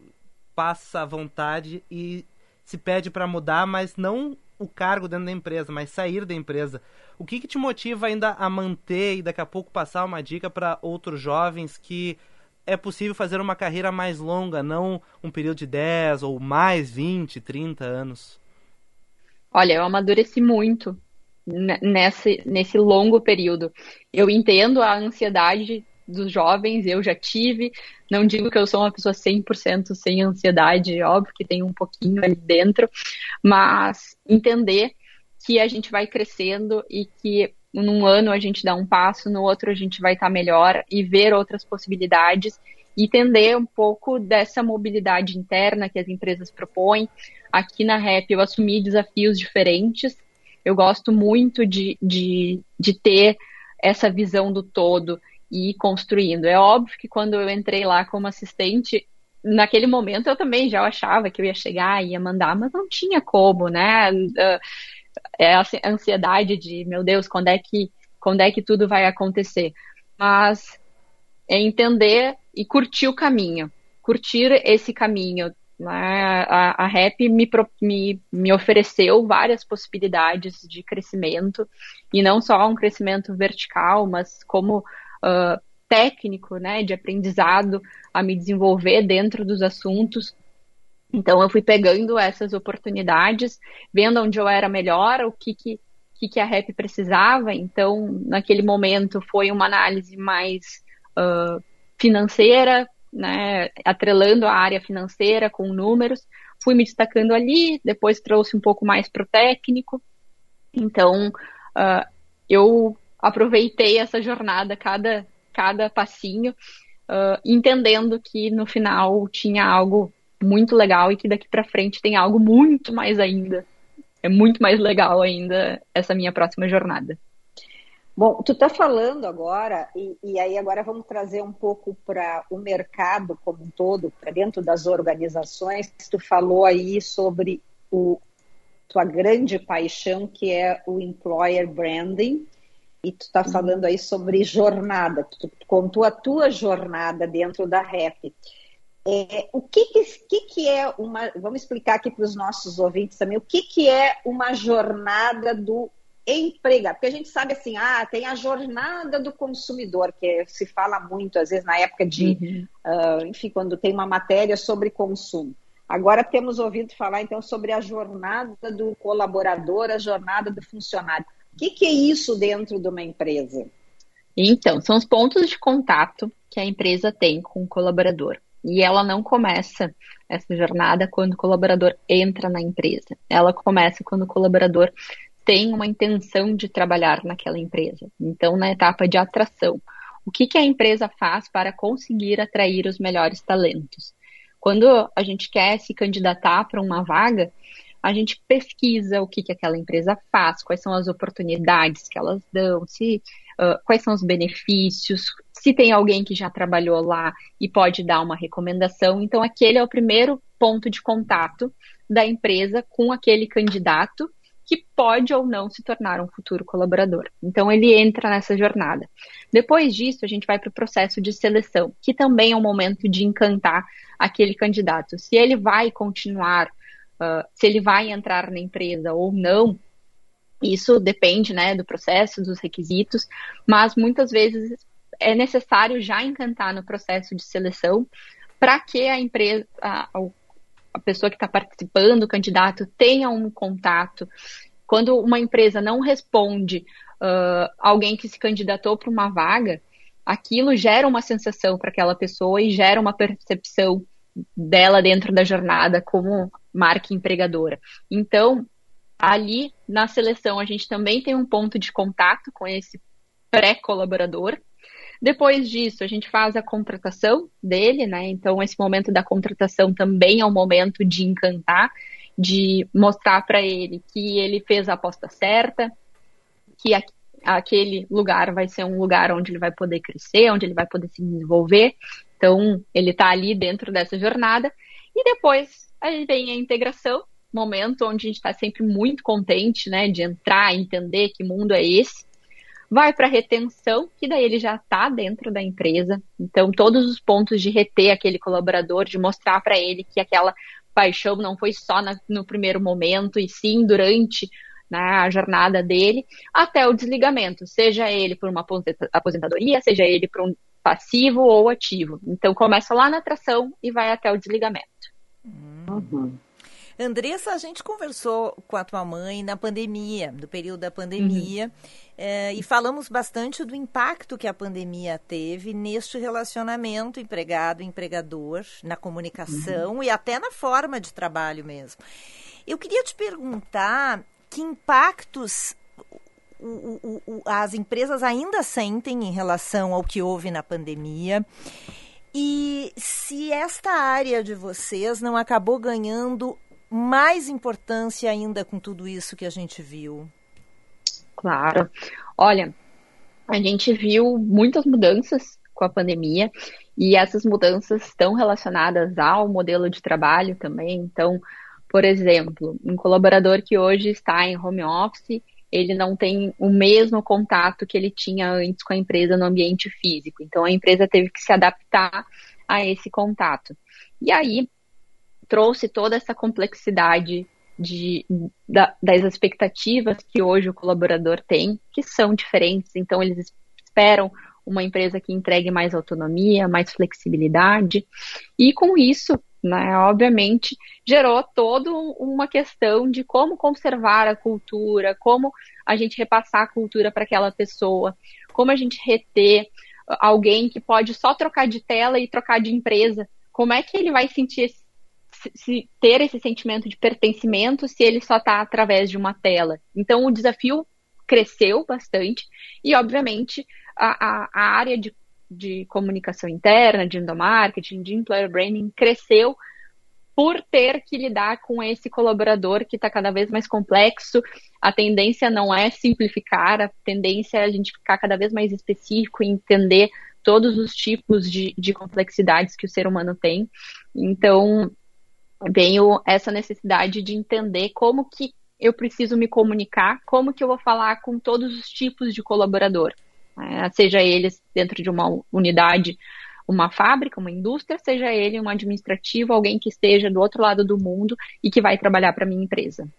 passa à vontade e se pede para mudar, mas não o cargo dentro da empresa, mas sair da empresa. O que, que te motiva ainda a manter e daqui a pouco passar uma dica para outros jovens que é possível fazer uma carreira mais longa, não um período de 10 ou mais 20, 30 anos? Olha, eu amadureci muito nesse, nesse longo período. Eu entendo a ansiedade dos jovens, eu já tive. Não digo que eu sou uma pessoa 100% sem ansiedade, óbvio que tem um pouquinho ali dentro, mas entender que a gente vai crescendo e que num ano a gente dá um passo, no outro a gente vai estar melhor e ver outras possibilidades e entender um pouco dessa mobilidade interna que as empresas propõem. Aqui na REP eu assumi desafios diferentes. Eu gosto muito de, de, de ter essa visão do todo e ir construindo. É óbvio que quando eu entrei lá como assistente, naquele momento eu também já achava que eu ia chegar e ia mandar, mas não tinha como, né? Ah, é a ansiedade de, meu Deus, quando é que, quando é que tudo vai acontecer? Mas é entender e curtir o caminho, curtir esse caminho. Né? A, a REP me, me, me ofereceu várias possibilidades de crescimento, e não só um crescimento vertical, mas como uh, técnico, né, de aprendizado, a me desenvolver dentro dos assuntos. Então eu fui pegando essas oportunidades, vendo onde eu era melhor, o que que, que, que a REP precisava. Então, naquele momento foi uma análise mais uh, financeira, né, atrelando a área financeira com números. Fui me destacando ali, depois trouxe um pouco mais para o técnico. Então, uh, eu aproveitei essa jornada, cada, cada passinho, uh, entendendo que no final tinha algo muito legal e que daqui para frente tem algo muito mais ainda. É muito mais legal ainda essa minha próxima jornada. Bom, tu está falando agora, e, e, aí agora vamos trazer um pouco para o mercado como um todo, para dentro das organizações. Tu falou aí sobre o tua grande paixão, que é o employer branding, e tu está falando aí sobre jornada, tu contou a tua jornada dentro da REP. É, o que, que, que, é uma. Vamos explicar aqui para os nossos ouvintes também o que, que é uma jornada do empregado. Porque a gente sabe assim, ah, tem a jornada do consumidor, que se fala muito, às vezes, na época de, uhum. uh, enfim, quando tem uma matéria sobre consumo. Agora temos ouvido falar, então, sobre a jornada do colaborador, a jornada do funcionário. O que, que é isso dentro de uma empresa? Então, são os pontos de contato que a empresa tem com o colaborador. E ela não começa essa jornada quando o colaborador entra na empresa. Ela começa quando o colaborador tem uma intenção de trabalhar naquela empresa. Então, na etapa de atração, o que, que a empresa faz para conseguir atrair os melhores talentos? Quando a gente quer se candidatar para uma vaga, a gente pesquisa o que, que aquela empresa faz, quais são as oportunidades que elas dão, se, uh, quais são os benefícios, se tem alguém que já trabalhou lá e pode dar uma recomendação. Então, aquele é o primeiro ponto de contato da empresa com aquele candidato que pode ou não se tornar um futuro colaborador. Então, ele entra nessa jornada. Depois disso, a gente vai para o processo de seleção, que também é um momento de encantar aquele candidato. Se ele vai continuar uh, se ele vai entrar na empresa ou não, isso depende né, do processo, dos requisitos, mas muitas vezes é necessário já encantar no processo de seleção para que a empresa, a, a pessoa que está participando, o candidato, tenha um contato. Quando uma empresa não responde uh, alguém que se candidatou para uma vaga, aquilo gera uma sensação para aquela pessoa e gera uma percepção dela dentro da jornada como marca empregadora. Então, ali na seleção a gente também tem um ponto de contato com esse pré-colaborador. Depois disso, a gente faz a contratação dele, né? Então, esse momento da contratação também é um momento de encantar, de mostrar para ele que ele fez a aposta certa, que aquele lugar vai ser um lugar onde ele vai poder crescer, onde ele vai poder se desenvolver. Então, ele está ali dentro dessa jornada. E depois aí vem a integração, momento onde a gente está sempre muito contente, né, de entrar, entender que mundo é esse. Vai para retenção, que daí ele já está dentro da empresa. Então, todos os pontos de reter aquele colaborador, de mostrar para ele que aquela paixão não foi só na, no primeiro momento, e sim durante né, a jornada dele, até o desligamento, seja ele por uma aposentadoria, seja ele por um passivo ou ativo. Então começa lá na atração e vai até o desligamento. Uhum. Andressa, a gente conversou com a tua mãe na pandemia, no período da pandemia, uhum. é, e falamos bastante do impacto que a pandemia teve neste relacionamento empregado-empregador, na comunicação uhum. e até na forma de trabalho mesmo. Eu queria te perguntar que impactos o, o, o, as empresas ainda sentem em relação ao que houve na pandemia. E se esta área de vocês não acabou ganhando mais importância ainda com tudo isso que a gente viu? Claro. Olha, a gente viu muitas mudanças com a pandemia e essas mudanças estão relacionadas ao modelo de trabalho também. Então, por exemplo, um colaborador que hoje está em home office, ele não tem o mesmo contato que ele tinha antes com a empresa no ambiente físico. Então, a empresa teve que se adaptar a esse contato. E aí, trouxe toda essa complexidade de, da, das expectativas que hoje o colaborador tem, que são diferentes. Então, eles esperam uma empresa que entregue mais autonomia, mais flexibilidade. E com isso, né, obviamente, gerou toda uma questão de como conservar a cultura, como a gente repassar a cultura para aquela pessoa, como a gente reter alguém que pode só trocar de tela e trocar de empresa. Como é que ele vai sentir esse, se, ter esse sentimento de pertencimento se ele só está através de uma tela? Então, o desafio cresceu bastante e, obviamente, a, a, a área de, de comunicação interna, de endomarketing, de employer branding cresceu por ter que lidar com esse colaborador que está cada vez mais complexo. A tendência não é simplificar, a tendência é a gente ficar cada vez mais específico e entender todos os tipos de, de complexidades que o ser humano tem. Então, veio essa necessidade de entender como que eu preciso me comunicar, como que eu vou falar com todos os tipos de colaborador né? seja eles dentro de uma unidade, uma fábrica, uma indústria, seja ele um administrativo, alguém que esteja do outro lado do mundo e que vai trabalhar para a minha empresa.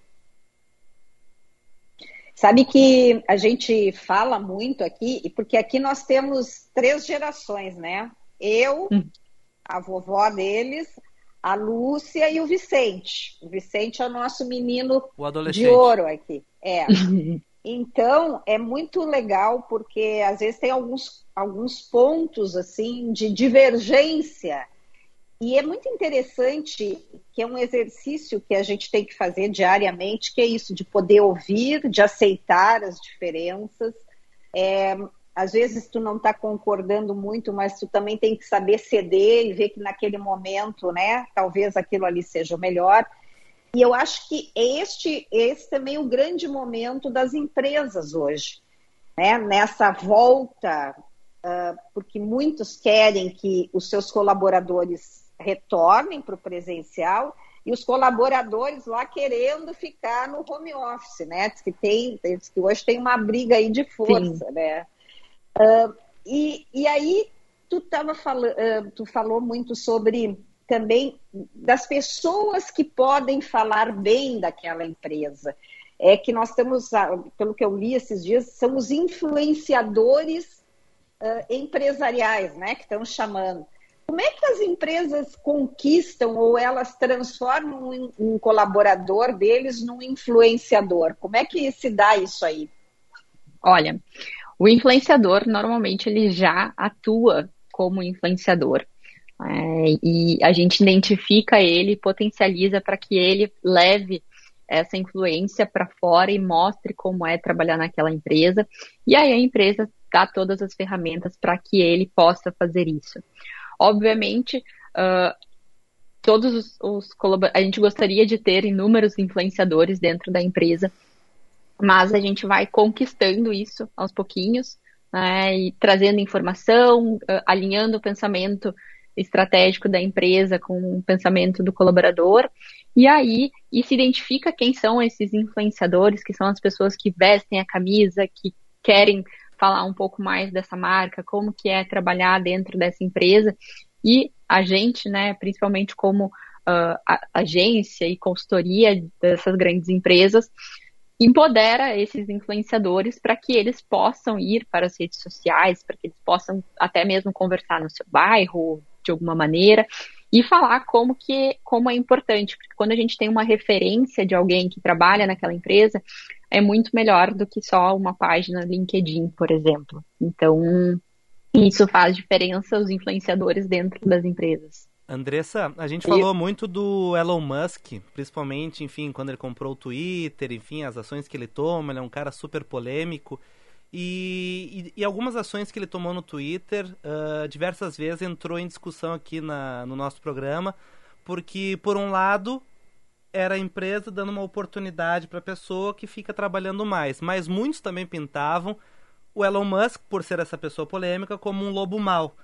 Sabe que a gente fala muito aqui, porque aqui nós temos três gerações, né? Eu, hum. a vovó deles, a Lúcia e o Vicente. O Vicente é o nosso menino o de ouro aqui. É. Então, é muito legal porque às vezes tem alguns, alguns pontos assim de divergência. E é muito interessante que é um exercício que a gente tem que fazer diariamente, que é isso, de poder ouvir, de aceitar as diferenças. É, às vezes tu não está concordando muito, mas tu também tem que saber ceder e ver que naquele momento, né, talvez aquilo ali seja o melhor. E eu acho que este, esse também é o grande momento das empresas hoje, né? nessa volta, uh, porque muitos querem que os seus colaboradores retornem para o presencial e os colaboradores lá querendo ficar no home office, né? Diz que, tem, diz que hoje tem uma briga aí de força, Sim. né? Uh, e, e aí tu, tava falando, uh, tu falou muito sobre também das pessoas que podem falar bem daquela empresa. É que nós temos, pelo que eu li esses dias, são os influenciadores uh, empresariais, né, que estão chamando. Como é que as empresas conquistam ou elas transformam um, um colaborador deles num influenciador? Como é que se dá isso aí? Olha, o influenciador normalmente ele já atua como influenciador. É, e a gente identifica ele, potencializa para que ele leve essa influência para fora e mostre como é trabalhar naquela empresa. E aí a empresa dá todas as ferramentas para que ele possa fazer isso. Obviamente, uh, todos os, os a gente gostaria de ter inúmeros influenciadores dentro da empresa, mas a gente vai conquistando isso aos pouquinhos, né, e trazendo informação, uh, alinhando o pensamento estratégico da empresa com o pensamento do colaborador. E aí, e se identifica quem são esses influenciadores, que são as pessoas que vestem a camisa, que querem falar um pouco mais dessa marca, como que é trabalhar dentro dessa empresa. E a gente, né, principalmente como uh, agência e consultoria dessas grandes empresas, empodera esses influenciadores para que eles possam ir para as redes sociais, para que eles possam até mesmo conversar no seu bairro, de alguma maneira e falar como que como é importante, porque quando a gente tem uma referência de alguém que trabalha naquela empresa, é muito melhor do que só uma página LinkedIn, por exemplo. Então, isso faz diferença os influenciadores dentro das empresas. Andressa, a gente falou muito do Elon Musk, principalmente, enfim, quando ele comprou o Twitter, enfim, as ações que ele toma, ele é um cara super polêmico. E, e, e algumas ações que ele tomou no Twitter, ah, diversas vezes entrou em discussão aqui na, no nosso programa, porque, por um lado, era a empresa dando uma oportunidade para a pessoa que fica trabalhando mais, mas muitos também pintavam o Elon Musk, por ser essa pessoa polêmica, como um lobo mau.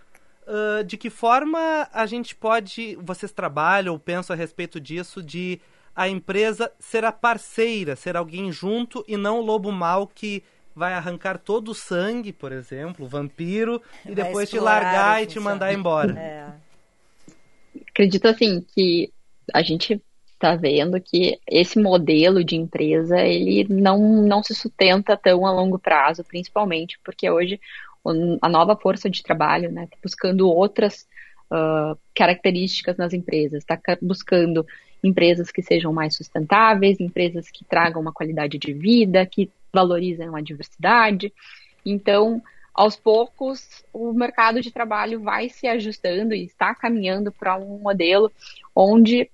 Ah, de que forma a gente pode, vocês trabalham ou pensam a respeito disso, de a empresa ser a parceira, ser alguém junto e não o lobo mau que vai arrancar todo o sangue, por exemplo, o vampiro, e Vai depois te largar e te mandar embora. É. acredito assim que a gente está vendo que esse modelo de empresa ele não, não se sustenta tão a longo prazo, principalmente porque hoje a nova força de trabalho está buscando outras ah, características nas empresas, está buscando empresas que sejam mais sustentáveis, empresas que tragam uma qualidade de vida, que valorizem a diversidade. Então, aos poucos, o mercado de trabalho vai se ajustando e está caminhando para um modelo onde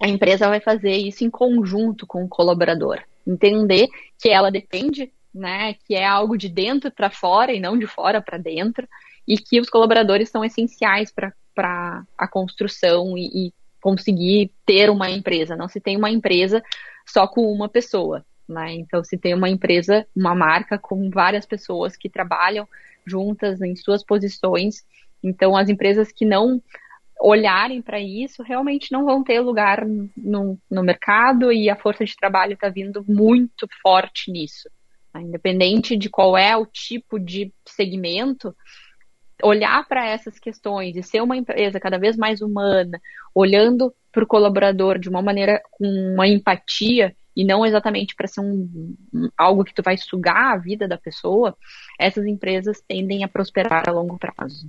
a empresa vai fazer isso em conjunto com o colaborador. Entender que ela depende, né, que é algo de dentro para fora e não de fora para dentro, e que os colaboradores são essenciais para a construção e, e conseguir ter uma empresa. Não se tem uma empresa só com uma pessoa. Né? Então, se tem uma empresa, uma marca com várias pessoas que trabalham juntas em suas posições. Então, as empresas que não olharem para isso realmente não vão ter lugar no, no mercado e a força de trabalho está vindo muito forte nisso. né? Independente de qual é o tipo de segmento, olhar para essas questões e ser uma empresa cada vez mais humana, olhando para o colaborador de uma maneira com uma empatia e não exatamente para ser um, um- algo que tu vai sugar a vida da pessoa, essas empresas tendem a prosperar a longo prazo.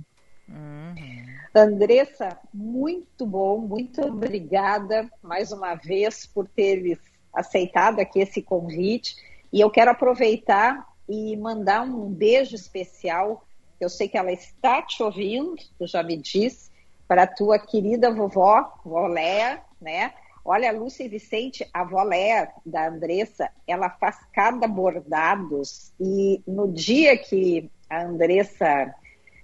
Andressa, muito bom, muito obrigada mais uma vez por teres aceitado aqui esse convite. E eu quero aproveitar e mandar um beijo especial. Eu sei que ela está te ouvindo, tu já me disse, para a tua querida vovó, vó Léa, né? Olha, a Lúcia e Vicente, a avó Léa da Andressa, ela faz cada bordados e no dia que a Andressa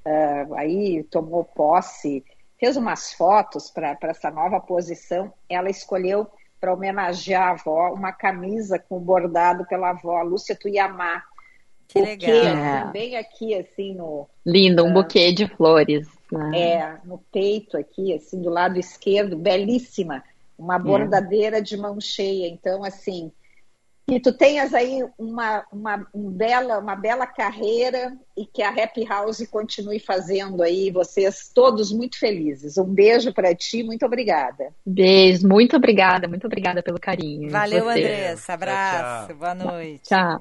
ah, aí tomou posse, fez umas fotos para essa nova posição. Ela escolheu para homenagear a avó uma camisa com bordado pela avó Lúcia Tuiamá. Que O legal. quê? bem aqui assim no Lindo, um buquê de flores. né? é, no peito aqui, assim do lado esquerdo, belíssima, uma bordadeira de mão cheia. Então assim, que tu tenhas aí uma, uma, um bela, uma bela carreira e que a Happy House continue fazendo aí vocês todos muito felizes. Um beijo para ti, muito obrigada. Beijo, muito obrigada, muito obrigada pelo carinho. Valeu. Andressa. Abraço. tchau. Boa noite. Tchau.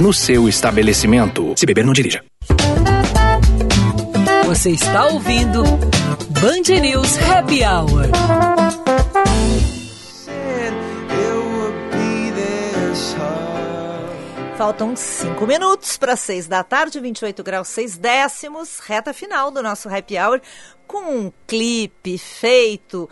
no seu estabelecimento. Se beber, não dirija. Você está ouvindo Band News Happy Hour. Faltam cinco minutos para seis da tarde, 28 graus seis décimos, reta final do nosso happy hour, com um clipe feito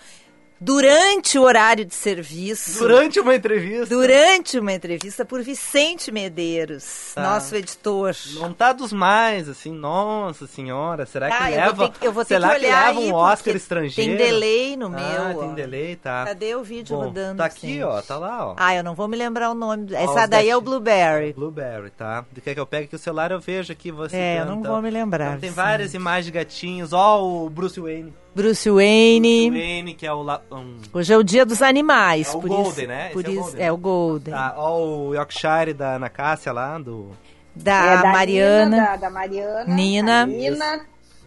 durante o horário de serviço. Durante uma entrevista. Durante uma entrevista por Vicente Medeiros, Tá. nosso editor. Não tá dos mais, assim, nossa senhora, será que Ah, eu leva, vou ter, que- eu vou ter será que que leva um Oscar estrangeiro? Tem delay no Ah, meu. tem ó. delay, tá. Cadê o vídeo Bom, rodando? Tá aqui, gente? ó, tá lá, ó. Ah, eu não vou me lembrar o nome. Essa daí é o. Blueberry. Blueberry, tá? Quer que eu pegue aqui o celular, eu vejo aqui você. É, eu não vou me lembrar. Então, tem sim. várias imagens de gatinhos. Ó, o Bruce Wayne. Bruce Wayne. Bruce Wayne, que é o. la- um, Hoje é o dia dos animais. É o por Golden, isso, né? Esse Por é o isso, Golden. é o Golden. tá, ó, o Yorkshire da Ana Cássia lá, do. Da, É, da Mariana. Nina, da, da Mariana. Nina. Nina.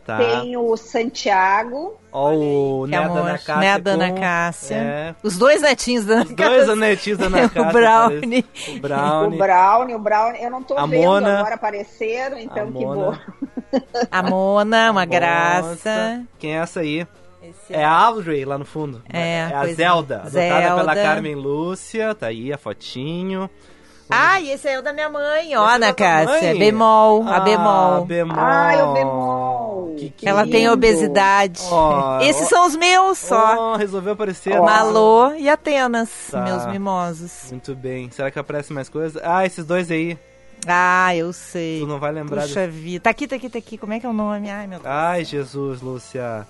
Tá. Tem o Santiago. Ó, o Que Né. Ana Cássia. Né da Ana com- Cássia. É. Os dois netinhos da Ana Os dois anetinhos da Ana Cássia. o Brownie. O Brownie. O Brownie, o Brownie. Eu não tô A vendo Mona. agora apareceram, então A que Mona. bom. A Mona, uma Nossa. graça. Quem é essa aí? Esse É a Audrey lá no fundo. É, a pois é. Zelda, adotada Zelda. pela Carmen Lúcia. Tá aí a fotinho. Ah, e esse é o da minha mãe, ó, é Ana Cássia. mãe? Bemol, a Ah, bemol. bemol. Ai, o bemol. Que que Ela tem lindo. obesidade. Ó, Esses ó. são os meus só. Ó, resolveu aparecer. Ó. Malô e Atenas, Tá. meus mimosos. Muito bem. Será que aparece mais coisa? Ah, esses dois aí. Ah, eu sei. Tu não vai lembrar Puxa vida. Tá aqui, tá aqui, tá aqui. Como é que é o nome? Ai, meu Deus. Ai, Jesus, Lúcia.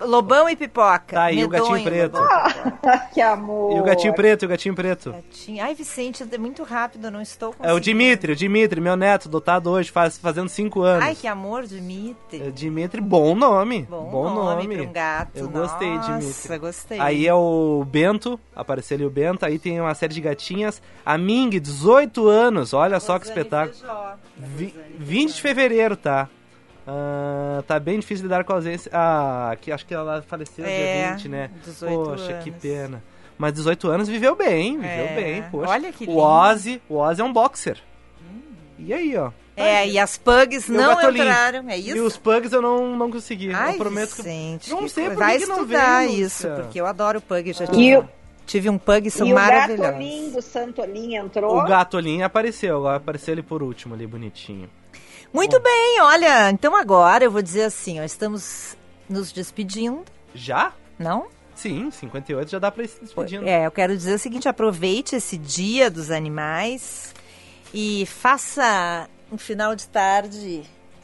Lobão e pipoca. Tá aí, o gatinho preto. Lobão. que amor. E o gatinho preto, e o gatinho preto. Gatinho. Ai, Vicente, é muito rápido, eu não estou É o. Dimitri, o Dimitri, meu neto, dotado hoje, faz, fazendo cinco anos. Ai, que amor, Dimitri. É, Dimitri, bom nome. Bom, nome, pra um gato. Eu gostei, Nossa, Dimitri. gostei. Aí é o Bento, apareceu ali o Bento, aí tem uma série de gatinhas. A Ming, 18 anos, olha só que Rosane espetáculo. Feijó. Vi- 20 de fevereiro, tá? Ah, tá bem difícil lidar com a ausência. Ah, que, acho que ela faleceu É, dia 20, né? 18 Poxa, que anos. pena. Mas 18 anos viveu bem, viveu É, bem, poxa. olha que O lindo. Ozzy, o Ozzy é um boxer. E aí, ó. É, e as pugs E o não Gatolinho. entraram, é isso? E os pugs eu não, não consegui. Ai, eu prometo que. Não que sei por Vai que que não estudar veio, isso, Lúcia. porque eu adoro pug, já E tive, o- tive um pug, são E o maravilhosos. gatolinho do Santolim entrou. O gatolinho apareceu, agora apareceu ele por último ali, bonitinho. Muito bem, olha, então agora eu vou dizer assim, ó, estamos nos despedindo, Já? não? Sim, 58 já dá pra ir se despedindo. É, eu quero dizer o seguinte, aproveite esse dia dos animais e faça um final de tarde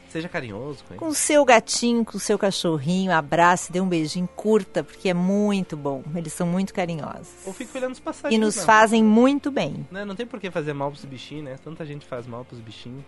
Seja carinhoso com ele. com o seu gatinho, com o seu cachorrinho, abrace, dê um beijinho, curta, porque é muito bom, eles são muito carinhosos. Ou fica olhando os E passarinhos. nos né? fazem muito bem. Né, Não tem por que fazer mal pros bichinhos, né? Tanta gente faz mal pros bichinhos.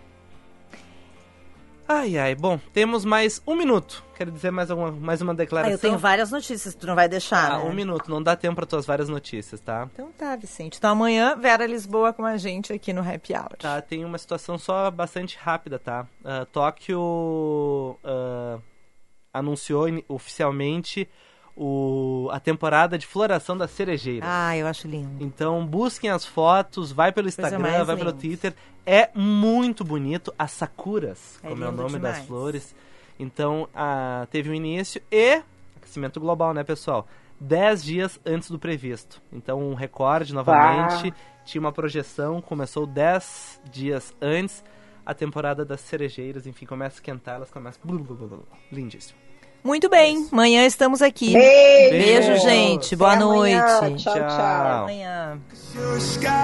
Ai, ai. Bom, temos mais um minuto. Quero dizer mais, alguma, mais uma Ah, declaração. eu tenho várias notícias, tu não vai deixar, Ah, né? um minuto. Não dá tempo para tuas várias notícias, tá? Então tá, Vicente. Então amanhã, Vera Lisboa com a gente aqui no Happy Hour. Tá, tem uma situação só bastante rápida, tá? Ah, Tóquio ah, anunciou oficialmente o, a temporada de floração das cerejeiras. Ah, eu acho lindo. Então busquem as fotos, vai pelo Instagram, vai pelo linda. Twitter. É muito bonito. As sakuras, É como é o lindo nome das demais. flores. Então ah, teve o início e aquecimento global, né, pessoal? Dez dias antes do previsto. Então um recorde novamente. Tinha uma projeção, começou 10 dias antes. A temporada das cerejeiras, enfim, começa a esquentar, elas começam. blu, blu, blu, blu. Lindíssimo. Muito bem, amanhã estamos aqui. Beijo. Beijo, gente. Boa Até amanhã. noite. Tchau, Tchau. Até tchau. amanhã. You're a sky,